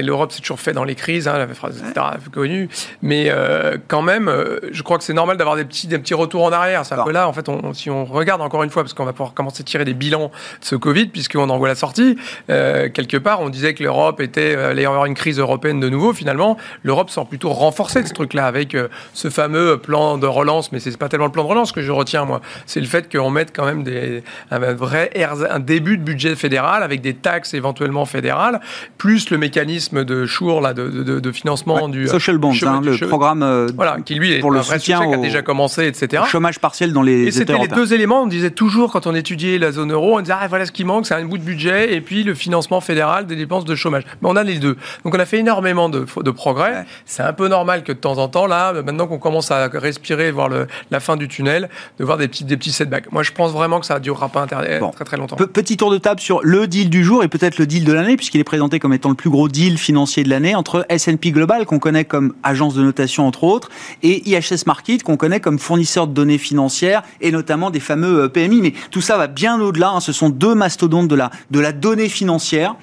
L'Europe, c'est toujours fait dans les crises, hein, la phrase connue. Mais euh, quand même, je crois que c'est normal d'avoir des petits, des petits retours en arrière. C'est que là, en fait, on, si on regarde encore une fois, parce qu'on va pouvoir commencer à tirer des bilans de ce Covid, puisqu'on en voit la sortie, quelque part, on disait que l'Europe était allait avoir une crise européenne de nouveau. Finalement, l'Europe sort plutôt renforcée de ce truc-là, avec ce fameux plan de relance. Mais c'est pas tellement le plan de relance que je retiens, moi. C'est le fait qu'on mettre quand même des, un vrai un début de budget fédéral avec des taxes éventuellement fédérales, plus le mécanisme de Chour là, de, de, financement du social bonds, hein, le programme euh, voilà, qui lui est pour le soutien qui a déjà commencé, etc. Chômage partiel dans les. Et c'était les deux éléments. On disait toujours quand on étudiait la zone euro, on disait ah voilà ce qui manque, c'est un bout de budget et puis le financement fédéral des dépenses de chômage. Mais on a les deux. Donc on a fait énormément de, de progrès. C'est un peu normal que de temps en temps là, maintenant qu'on commence à respirer, voir le, la fin du tunnel, de voir des petits des petits setbacks. Moi je pense vraiment que ça ne durera pas très très longtemps. Petit tour de table sur le deal du jour et peut-être le deal de l'année, puisqu'il est présenté comme étant le plus gros deal financier de l'année entre S&P Global, qu'on connaît comme agence de notation entre autres, et IHS Market, qu'on connaît comme fournisseur de données financières et notamment des fameux euh, PMI. Mais tout ça va bien au-delà. Hein. Ce sont deux mastodontes de la, de la donnée financière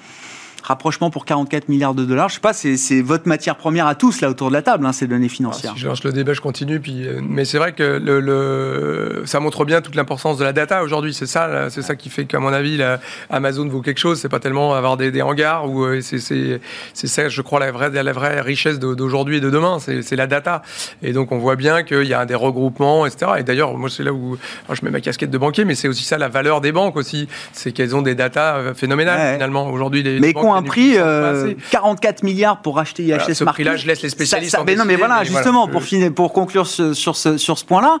rapprochement pour 44 milliards de dollars. Je sais pas, c'est votre matière première à tous là autour de la table, hein, ces données financières. Ah, si je lance le débat, je continue. Puis, euh, mais c'est vrai que le, le, ça montre bien toute l'importance de la data aujourd'hui. C'est ça, c'est ça qui fait qu'à mon avis, la, Amazon vaut quelque chose. C'est pas tellement avoir des, des hangars ou euh, c'est ça, je crois, la vraie, la vraie richesse d'aujourd'hui et de demain. C'est la data. Et donc on voit bien qu'il y a des regroupements, etc. Et d'ailleurs, moi c'est là où je mets ma casquette de banquier, mais c'est aussi ça la valeur des banques aussi, c'est qu'elles ont des datas euh, phénoménales finalement aujourd'hui. Les, mais un prix 44 euh, milliards pour acheter IHS voilà, ce prix-là, je laisse les spécialistes. mais non, mais voilà, justement, pour finir, pour conclure sur ce sur ce point-là,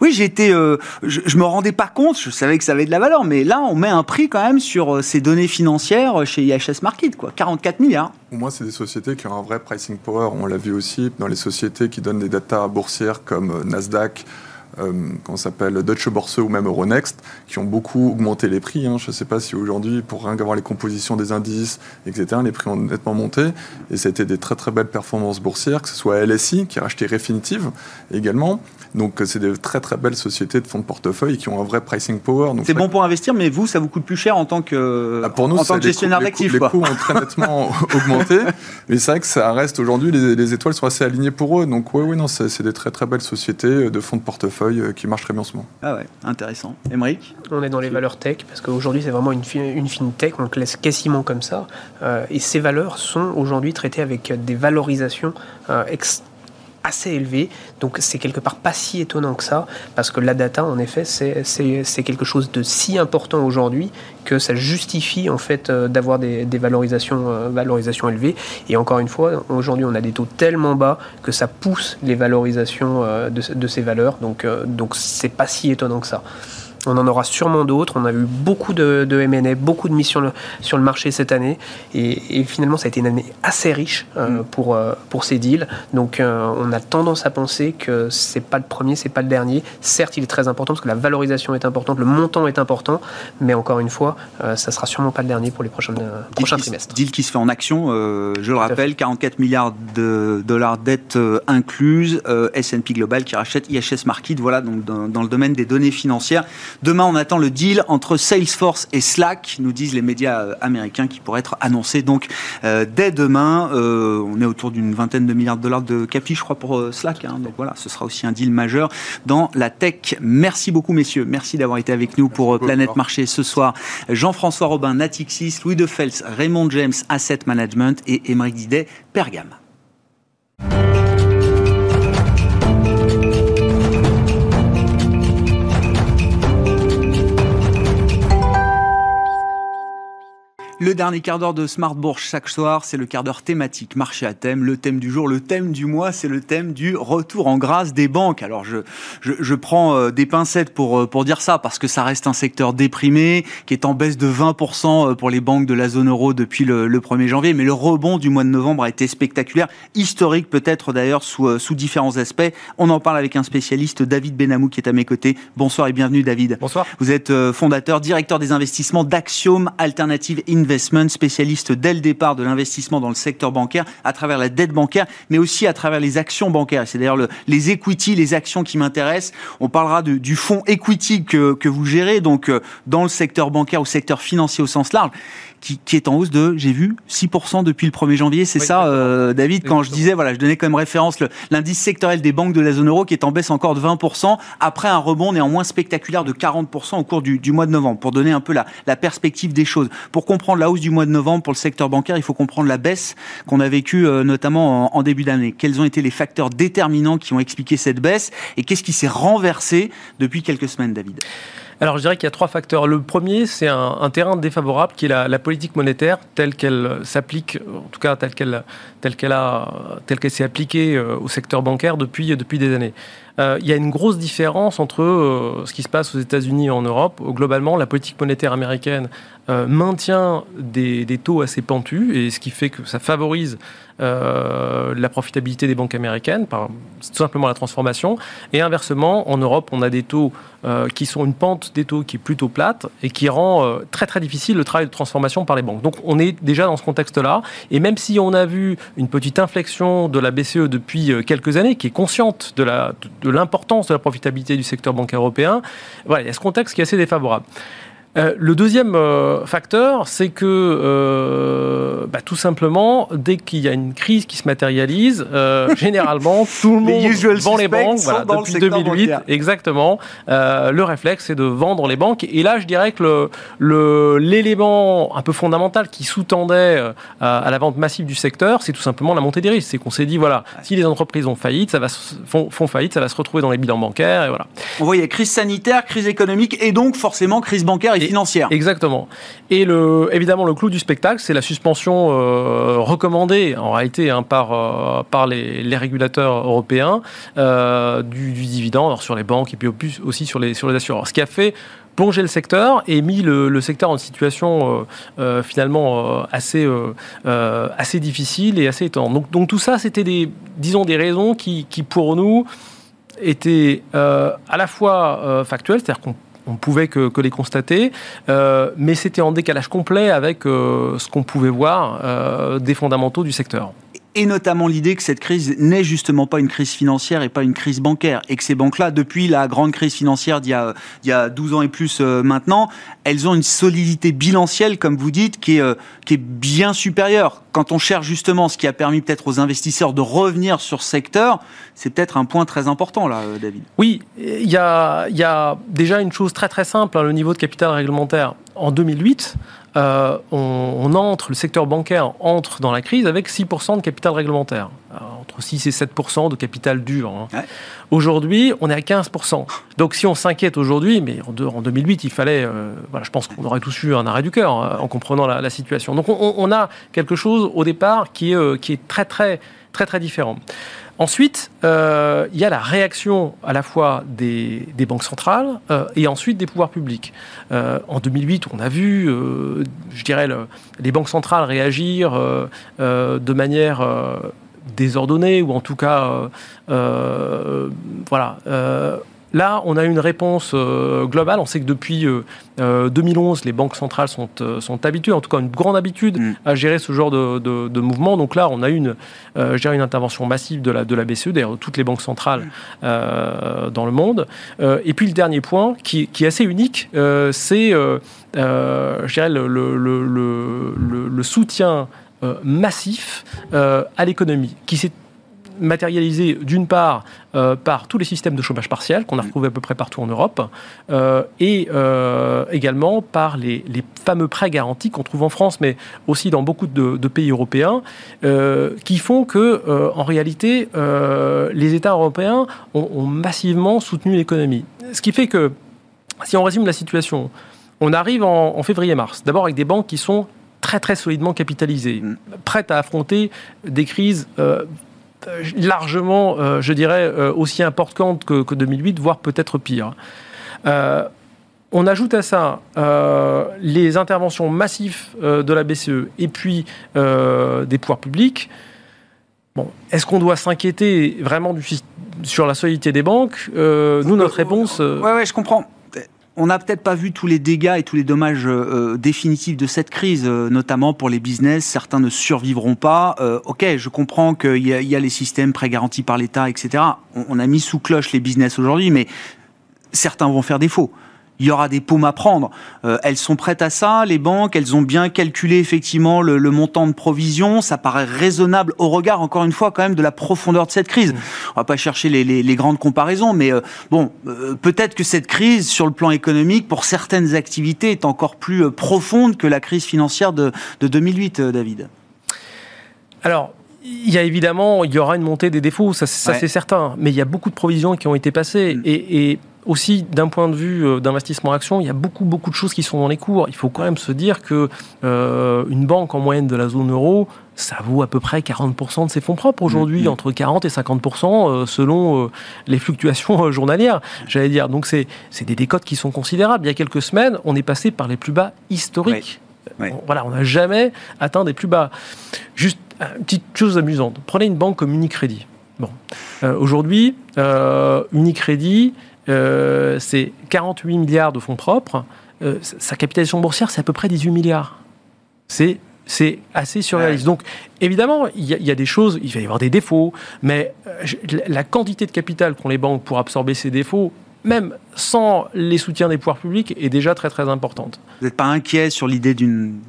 oui, j'ai été, euh, je, je, me rendais pas compte, je savais que ça avait de la valeur, mais là, on met un prix quand même sur euh, ces données financières chez IHS Market, quoi, 44 milliards. Pour moi, c'est des sociétés qui ont un vrai pricing power. On l'a vu aussi dans les sociétés qui donnent des datas boursières comme Nasdaq euh, qu'on s'appelle Deutsche Börse ou même Euronext, qui ont beaucoup augmenté les prix. Hein. Je ne sais pas si aujourd'hui, pour rien qu'avoir les compositions des indices, etc., les prix ont nettement monté. Et ça a été des très très belles performances boursières, que ce soit LSI, qui a racheté Refinitiv également. Donc c'est des très très belles sociétés de fonds de portefeuille qui ont un vrai pricing power. C'est bon pour investir, mais vous, ça vous coûte plus cher en tant que, ah, pour nous, en tant que gestionnaire d'actifs. Les, coûts ont très nettement augmenté, mais c'est vrai que ça reste aujourd'hui, les, étoiles sont assez alignées pour eux. Donc oui, oui, non, c'est des très très belles sociétés de fonds de portefeuille euh, qui marche très bien en ce moment. Ah ouais, intéressant. Émeric On est dans les valeurs tech, parce qu'aujourd'hui c'est vraiment une, une tech, on le laisse quasiment comme ça. Euh, et ces valeurs sont aujourd'hui traitées avec des valorisations euh, assez élevé. Donc c'est quelque part pas si étonnant que ça, parce que la data, en effet, c'est quelque chose de si important aujourd'hui que ça justifie en fait euh, d'avoir des, valorisations, euh, valorisations élevées. Et encore une fois, aujourd'hui, on a des taux tellement bas que ça pousse les valorisations euh, de, de, ces valeurs. Donc donc c'est pas si étonnant que ça. On en aura sûrement d'autres. On a eu beaucoup de, de M&A, beaucoup de missions sur le marché cette année. Et, finalement, ça a été une année assez riche mm. pour, pour ces deals. Donc, on a tendance à penser que c'est pas le premier, c'est pas le dernier. Certes, il est très important parce que la valorisation est importante, le montant est important, mais encore une fois, ça sera sûrement pas le dernier pour les prochains, prochains trimestres. Deal qui se fait en action, je le rappelle, 44 milliards de dollars dette incluse, S&P Global qui rachète IHS Market, voilà, donc dans, le domaine des données financières. Demain, on attend le deal entre Salesforce et Slack, nous disent les médias euh, américains, qui pourrait être annoncé donc euh, dès demain. Euh, on est autour d'une vingtaine de milliards de dollars de capi, je crois, pour Slack. Hein. donc voilà, ce sera aussi un deal majeur dans la tech. Merci beaucoup, messieurs. Merci d'avoir été avec nous pour Planète Marché ce soir. Jean-François Robin, Natixis, Louis de Fels, Raymond James, Asset Management et Émeric Didet, Pergame. Le dernier quart d'heure de Smart Bourse chaque soir, c'est le quart d'heure thématique, marché à thème. Le thème du jour, le thème du mois, c'est le thème du retour en grâce des banques. Alors je, je, je prends euh, des pincettes pour, euh, pour dire ça, parce que ça reste un secteur déprimé, qui est en baisse de 20% euh, pour les banques de la zone euro depuis le, le 1er janvier. Mais le rebond du mois de novembre a été spectaculaire, historique peut-être d'ailleurs sous, sous différents aspects. On en parle avec un spécialiste, David Benamou, qui est à mes côtés. Bonsoir et bienvenue David. Bonsoir. Vous êtes fondateur, directeur des investissements d'Axiom Alternative Investment Spécialiste dès le départ de l'investissement dans le secteur bancaire, à travers la dette bancaire, mais aussi à travers les actions bancaires. C'est d'ailleurs le, les equity, les actions qui m'intéressent. On parlera du fonds equity que, que vous gérez, donc euh, dans le secteur bancaire ou secteur financier au sens large qui, est en hausse de, j'ai vu, 6% depuis le 1er janvier. C'est ça, euh, David, quand je disais, voilà, je donnais comme référence l'indice sectoriel des banques de la zone euro qui est en baisse encore de 20%, après un rebond néanmoins spectaculaire de 40% au cours du, du, mois de novembre, pour donner un peu la, la, perspective des choses. Pour comprendre la hausse du mois de novembre pour le secteur bancaire, il faut comprendre la baisse qu'on a vécue euh, notamment en, en début d'année. Quels ont été les facteurs déterminants qui ont expliqué cette baisse et qu'est-ce qui s'est renversé depuis quelques semaines, David? Alors je dirais qu'il y a trois facteurs. Le premier, c'est un, terrain défavorable qui est la, politique monétaire telle qu'elle s'applique, en tout cas telle qu'elle qu'elle s'est appliquée euh, au secteur bancaire depuis des années. Euh, il y a une grosse différence entre euh, ce qui se passe aux États-Unis et en Europe. Globalement, la politique monétaire américaine euh, maintient des, des, taux assez pentus, et ce qui fait que ça favorise euh, la profitabilité des banques américaines par tout simplement la transformation. Et inversement, en Europe, on a des taux euh, qui sont une pente des taux qui est plutôt plate et qui rend euh, très très difficile le travail de transformation par les banques. Donc on est déjà dans ce contexte-là. Et même si on a vu une petite inflexion de la BCE depuis quelques années, qui est consciente de l'importance de, de la profitabilité du secteur bancaire européen, voilà, il y a ce contexte qui est assez défavorable. Euh, le deuxième euh, facteur, c'est que euh, bah, tout simplement, dès qu'il y a une crise qui se matérialise, généralement tout le monde vend les banques. Voilà, depuis 2008, exactement. le réflexe, c'est de vendre les banques. Et là, je dirais que l'élément un peu fondamental qui sous-tendait à la vente massive du secteur, c'est tout simplement la montée des risques. C'est qu'on s'est dit voilà, si les entreprises ont faillite, ça va font, font, faillite, ça va se retrouver dans les bilans bancaires. Et voilà. On a crise sanitaire, crise économique et donc forcément crise bancaire Exactement. Et le, évidemment, le clou du spectacle, c'est la suspension euh, recommandée, en réalité, hein, par, euh, par les, régulateurs européens euh, du, dividende sur les banques et puis aussi sur les, sur les assureurs. Ce qui a fait plonger le secteur et mis le, le secteur en situation finalement assez, assez difficile et assez étonnante. Donc, donc tout ça, c'était des, disons, des raisons qui, qui pour nous, étaient à la fois factuelles, c'est-à-dire qu'on on pouvait que, les constater, euh, mais c'était en décalage complet avec euh, ce qu'on pouvait voir euh, des fondamentaux du secteur et notamment l'idée que cette crise n'est justement pas une crise financière et pas une crise bancaire, et que ces banques-là, depuis la grande crise financière d'il y y a 12 ans et plus euh, maintenant, elles ont une solidité bilancielle, comme vous dites, qui est, euh, qui est bien supérieure. Quand on cherche justement ce qui a permis peut-être aux investisseurs de revenir sur ce secteur, c'est peut-être un point très important là, euh, David. Oui, il y a, y a déjà une chose très très simple, hein, le niveau de capital réglementaire. En 2008, on, entre, le secteur bancaire entre dans la crise avec 6% de capital réglementaire. entre entre 6 et 7% de capital dur. Hein. Aujourd'hui, on est à 15% Donc si on s'inquiète aujourd'hui, mais en, 2008, il fallait, euh, voilà, je pense qu'on aurait tous eu un arrêt du cœur hein, en comprenant la, situation. Donc on, a quelque chose au départ qui est, euh, qui est très très très très différent. Ensuite, euh, il y a la réaction à la fois des, banques centrales euh, et ensuite des pouvoirs publics. Euh, en 2008, on a vu, je dirais, les banques centrales réagir de manière désordonnée ou en tout cas, voilà Là, on a une réponse euh, globale. On sait que depuis 2011, euh, les banques centrales sont, euh, sont habituées, en tout cas une grande habitude, mm. à gérer ce genre de, de, mouvement. Donc là, on a une, une intervention massive de la, de la BCE, d'ailleurs toutes les banques centrales dans le monde. et puis le dernier point, qui, qui est assez unique, c'est je dirais le, le, le soutien massif à l'économie, qui s'est matérialisé d'une part euh, par tous les systèmes de chômage partiel qu'on a mm. retrouvés à peu près partout en Europe, euh, et euh, également par les, fameux prêts garantis qu'on trouve en France, mais aussi dans beaucoup de, pays européens, qui font que, en réalité, les États européens ont, massivement soutenu l'économie. Ce qui fait que, si on résume la situation, on arrive en, en février-mars, d'abord avec des banques qui sont très très solidement capitalisées, mm. prêtes à affronter des crises euh, largement, euh, je dirais, euh, aussi importante que, 2008, voire peut-être pire. on ajoute à ça les interventions massives de la BCE et puis des pouvoirs publics. Bon, est-ce qu'on doit s'inquiéter vraiment du, sur la solidité des banques? Nous, notre réponse. Oui, ouais, je comprends on n'a peut-être pas vu tous les dégâts et tous les dommages euh, euh, définitifs de cette crise, euh, notamment pour les business. Certains ne survivront pas. ok, je comprends qu'il y, y, a les systèmes pré-garantis par l'État, etc. on, a mis sous cloche les business aujourd'hui, mais certains vont faire défaut il y aura des paumes à prendre. Euh, elles sont prêtes à ça, les banques, elles ont bien calculé effectivement le, montant de provision, ça paraît raisonnable au regard, encore une fois, quand même de la profondeur de cette crise. Mmh. On va pas chercher les, grandes comparaisons, mais euh, bon, euh, peut-être que cette crise, sur le plan économique, pour certaines activités, est encore plus profonde que la crise financière de, 2008, David. Alors, il y a évidemment, il y aura une montée des défauts, ça, c'est certain, mais il y a beaucoup de provisions qui ont été passées, mmh. et aussi d'un point de vue euh, d'investissement action, il y a beaucoup beaucoup de choses qui sont dans les cours. Il faut quand même se dire que euh, une banque en moyenne de la zone euro, ça vaut à peu près 40% de ses fonds propres aujourd'hui, mm-hmm. entre 40 et 50% euh, selon les fluctuations journalières, j'allais dire. Donc c'est des décotes qui sont considérables. Il y a quelques semaines, on est passé par les plus bas historiques. Voilà, on n'a jamais atteint des plus bas. Juste une petite chose amusante. Prenez une banque comme Unicredit. Bon, aujourd'hui, Unicredit, euh, c'est 48 milliards de fonds propres. Euh, sa capitalisation boursière, c'est à peu près 18 milliards. C'est c'est assez surréaliste. Donc, évidemment, il y, a des choses, il va y avoir des défauts, mais euh, la quantité de capital qu'ont les banques pour absorber ces défauts, même sans les soutiens des pouvoirs publics, est déjà très très importante. Vous n'êtes pas inquiet sur l'idée d'une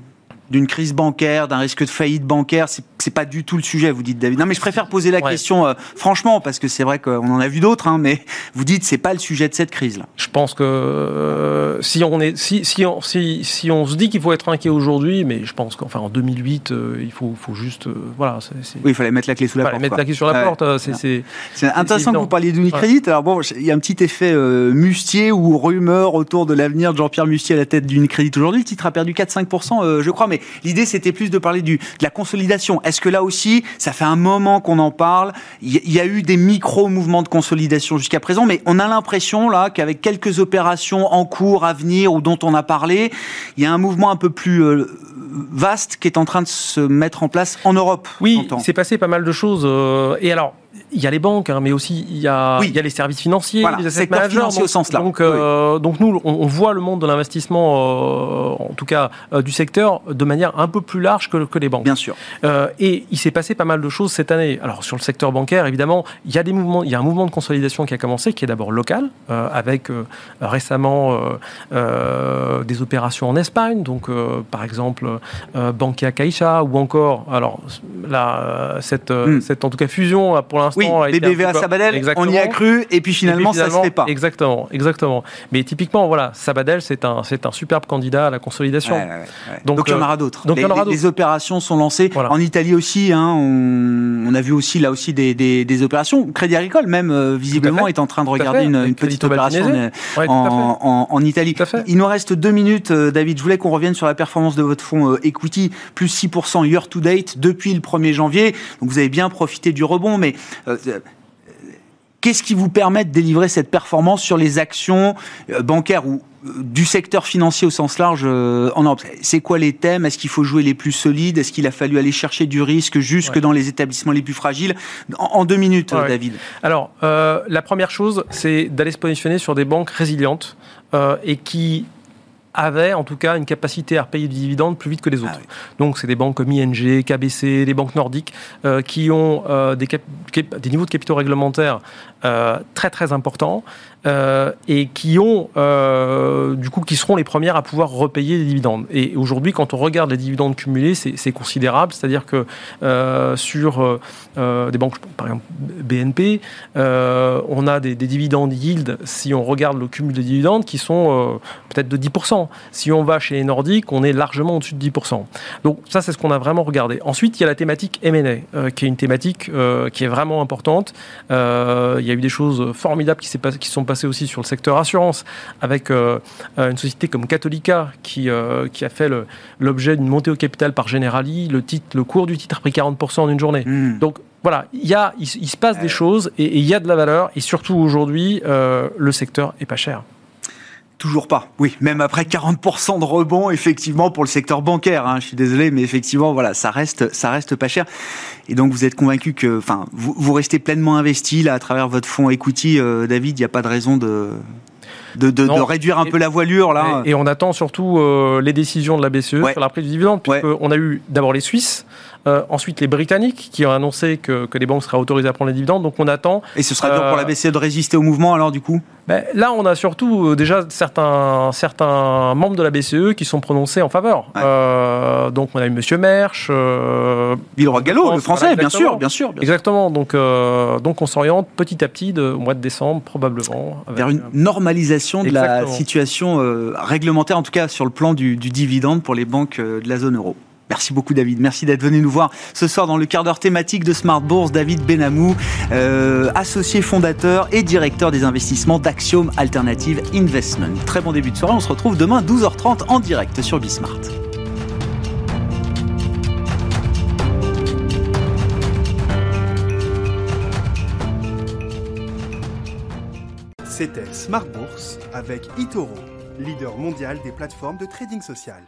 d'une crise bancaire, d'un risque de faillite bancaire, c'est pas du tout le sujet, vous dites David. Non, mais je préfère poser la question euh, franchement parce que c'est vrai qu'on en a vu d'autres, hein, mais vous dites c'est pas le sujet de cette crise là. Je pense que euh, si on est, si, si on si, si on se dit qu'il faut être inquiet aujourd'hui, mais je pense qu'enfin en 2008, euh, il faut faut juste voilà. Oui, il fallait mettre la clé sous la porte. Mettre la clé sur la porte, c'est intéressant que vous parliez d'Unicredit. Alors bon, il y a un petit effet Mustier ou rumeur autour de l'avenir de Jean-Pierre Mustier à la tête d'Unicredit aujourd'hui. Le titre a perdu 4-5%, je crois, mais l'idée c'était plus de parler du, de la consolidation. Est-ce que là aussi, ça fait un moment qu'on en parle, il y, a eu des micro-mouvements de consolidation jusqu'à présent, mais on a l'impression là qu'avec quelques opérations en cours, à venir ou dont on a parlé, il y a un mouvement un peu plus euh, vaste qui est en train de se mettre en place en Europe. Oui, c'est passé pas mal de choses. Euh, et alors, il y a les banques, hein, mais aussi il y a, il y a les services financiers, les asset managers. Donc, au sens là. Donc, euh, donc nous, on, voit le monde de l'investissement, euh, en tout cas euh, du secteur, de manière un peu plus large que, que les banques. Bien sûr. et il s'est passé pas mal de choses cette année. Alors sur le secteur bancaire, évidemment, il y a des mouvements, il y a un mouvement de consolidation qui a commencé, qui est d'abord local, avec récemment des opérations en Espagne, donc par exemple Bankia Caixa, ou encore, alors là, cette, hmm. cette en tout cas fusion pour l'instant. Oui, BBVA Sabadell, on y a cru, et puis finalement, Et puis, ça se fait pas. Exactement, exactement. Mais typiquement, voilà, Sabadell, c'est un, c'est un superbe candidat à la consolidation. Ouais, ouais, ouais. Donc, Donc, il y en euh, aura d'autres. donc, il y en aura d'autres. les opérations sont lancées. Voilà. En Italie aussi, hein, on, on a vu aussi là aussi des, des, des opérations. Crédit Agricole même euh, visiblement est en train de regarder une, petite opération Ouais, en, en, Italie. Il nous reste deux minutes, euh, David. Je voulais qu'on revienne sur la performance de votre fonds euh, equity, plus 6% year to date depuis le 1er janvier. Donc vous avez bien profité du rebond, mais Qu'est-ce qui vous permet de délivrer cette performance sur les actions euh, bancaires ou euh, du secteur financier au sens large euh, en Europe? C'est quoi les thèmes? Est-ce qu'il faut jouer les plus solides? Est-ce qu'il a fallu aller chercher du risque jusque Ouais. dans les établissements les plus fragiles? En, deux minutes, Ouais. David. Alors, euh, la première chose, c'est d'aller se positionner sur des banques résilientes euh, et qui avaient en tout cas une capacité à repayer des dividendes plus vite que les autres. Ah oui. Donc, c'est des banques comme ING, KBC, les banques nordiques euh, qui ont euh, des, cap- cap- des niveaux de capitaux réglementaires euh, très très importants euh, et qui ont euh, du coup qui seront les premières à pouvoir repayer des dividendes. Et aujourd'hui, quand on regarde les dividendes cumulés, c'est considérable. C'est-à-dire que euh, sur des banques, par exemple BNP, on a des, des dividendes yield, si on regarde le cumul des dividendes, qui sont peut-être de 10%. Si on va chez les Nordiques, on est largement au-dessus de 10%. Donc ça, c'est ce qu'on a vraiment regardé. Ensuite, il y a la thématique M&A, qui est une thématique qui est vraiment importante. Il y a eu des choses formidables qui sont passées aussi sur le secteur assurance, avec euh, euh, une société comme Catholica, qui, euh, qui a fait l'objet d'une montée au capital par Generali. Le, titre, le cours du titre a pris 40% en une journée. Hmm. Donc voilà, il, y a, il, il se passe des choses et, il y a de la valeur. Et surtout aujourd'hui, le secteur est pas cher. Toujours pas. Oui, même après 40% de rebond, effectivement, pour le secteur bancaire. hein, je suis désolé, mais effectivement, voilà, ça reste, ça reste pas cher. Et donc, vous êtes convaincu que, enfin, vous, vous restez pleinement investi là à travers votre fonds equity, euh, David. Il n'y a pas de raison de de, de, réduire un Et- peu la voilure là. Et, et on attend surtout euh, les décisions de la BCE Ouais. sur la prise du dividende, Ouais. puisqu'on a eu d'abord les Suisses, euh, ensuite les Britanniques qui ont annoncé que, que les banques seraient autorisées à prendre les dividendes. Donc on attend. Et ce sera dur Euh, pour la BCE de résister au mouvement alors du coup? Ben, là, on a surtout euh, déjà certains, certains membres de la BCE qui sont prononcés en faveur. Ouais. Euh, donc on a eu Monsieur Mersch. euh, Villeroy Gallo, le français, bien sûr, bien sûr. bien sûr. Exactement. Donc, euh, donc on s'oriente petit à petit de, au mois de décembre probablement. Vers une euh, normalisation de la situation euh, réglementaire, en tout cas sur le plan du, du dividende pour les banques euh, de la zone euro. Merci beaucoup David, merci d'être venu nous voir ce soir dans le quart d'heure thématique de Smart Bourse. David Benamou, euh, associé fondateur et directeur des investissements d'Axiom Alternative Investment. Très bon début de soirée, on se retrouve demain 12h30 en direct sur Bismart. C'était Smart Bourse avec eToro, leader mondial des plateformes de trading social.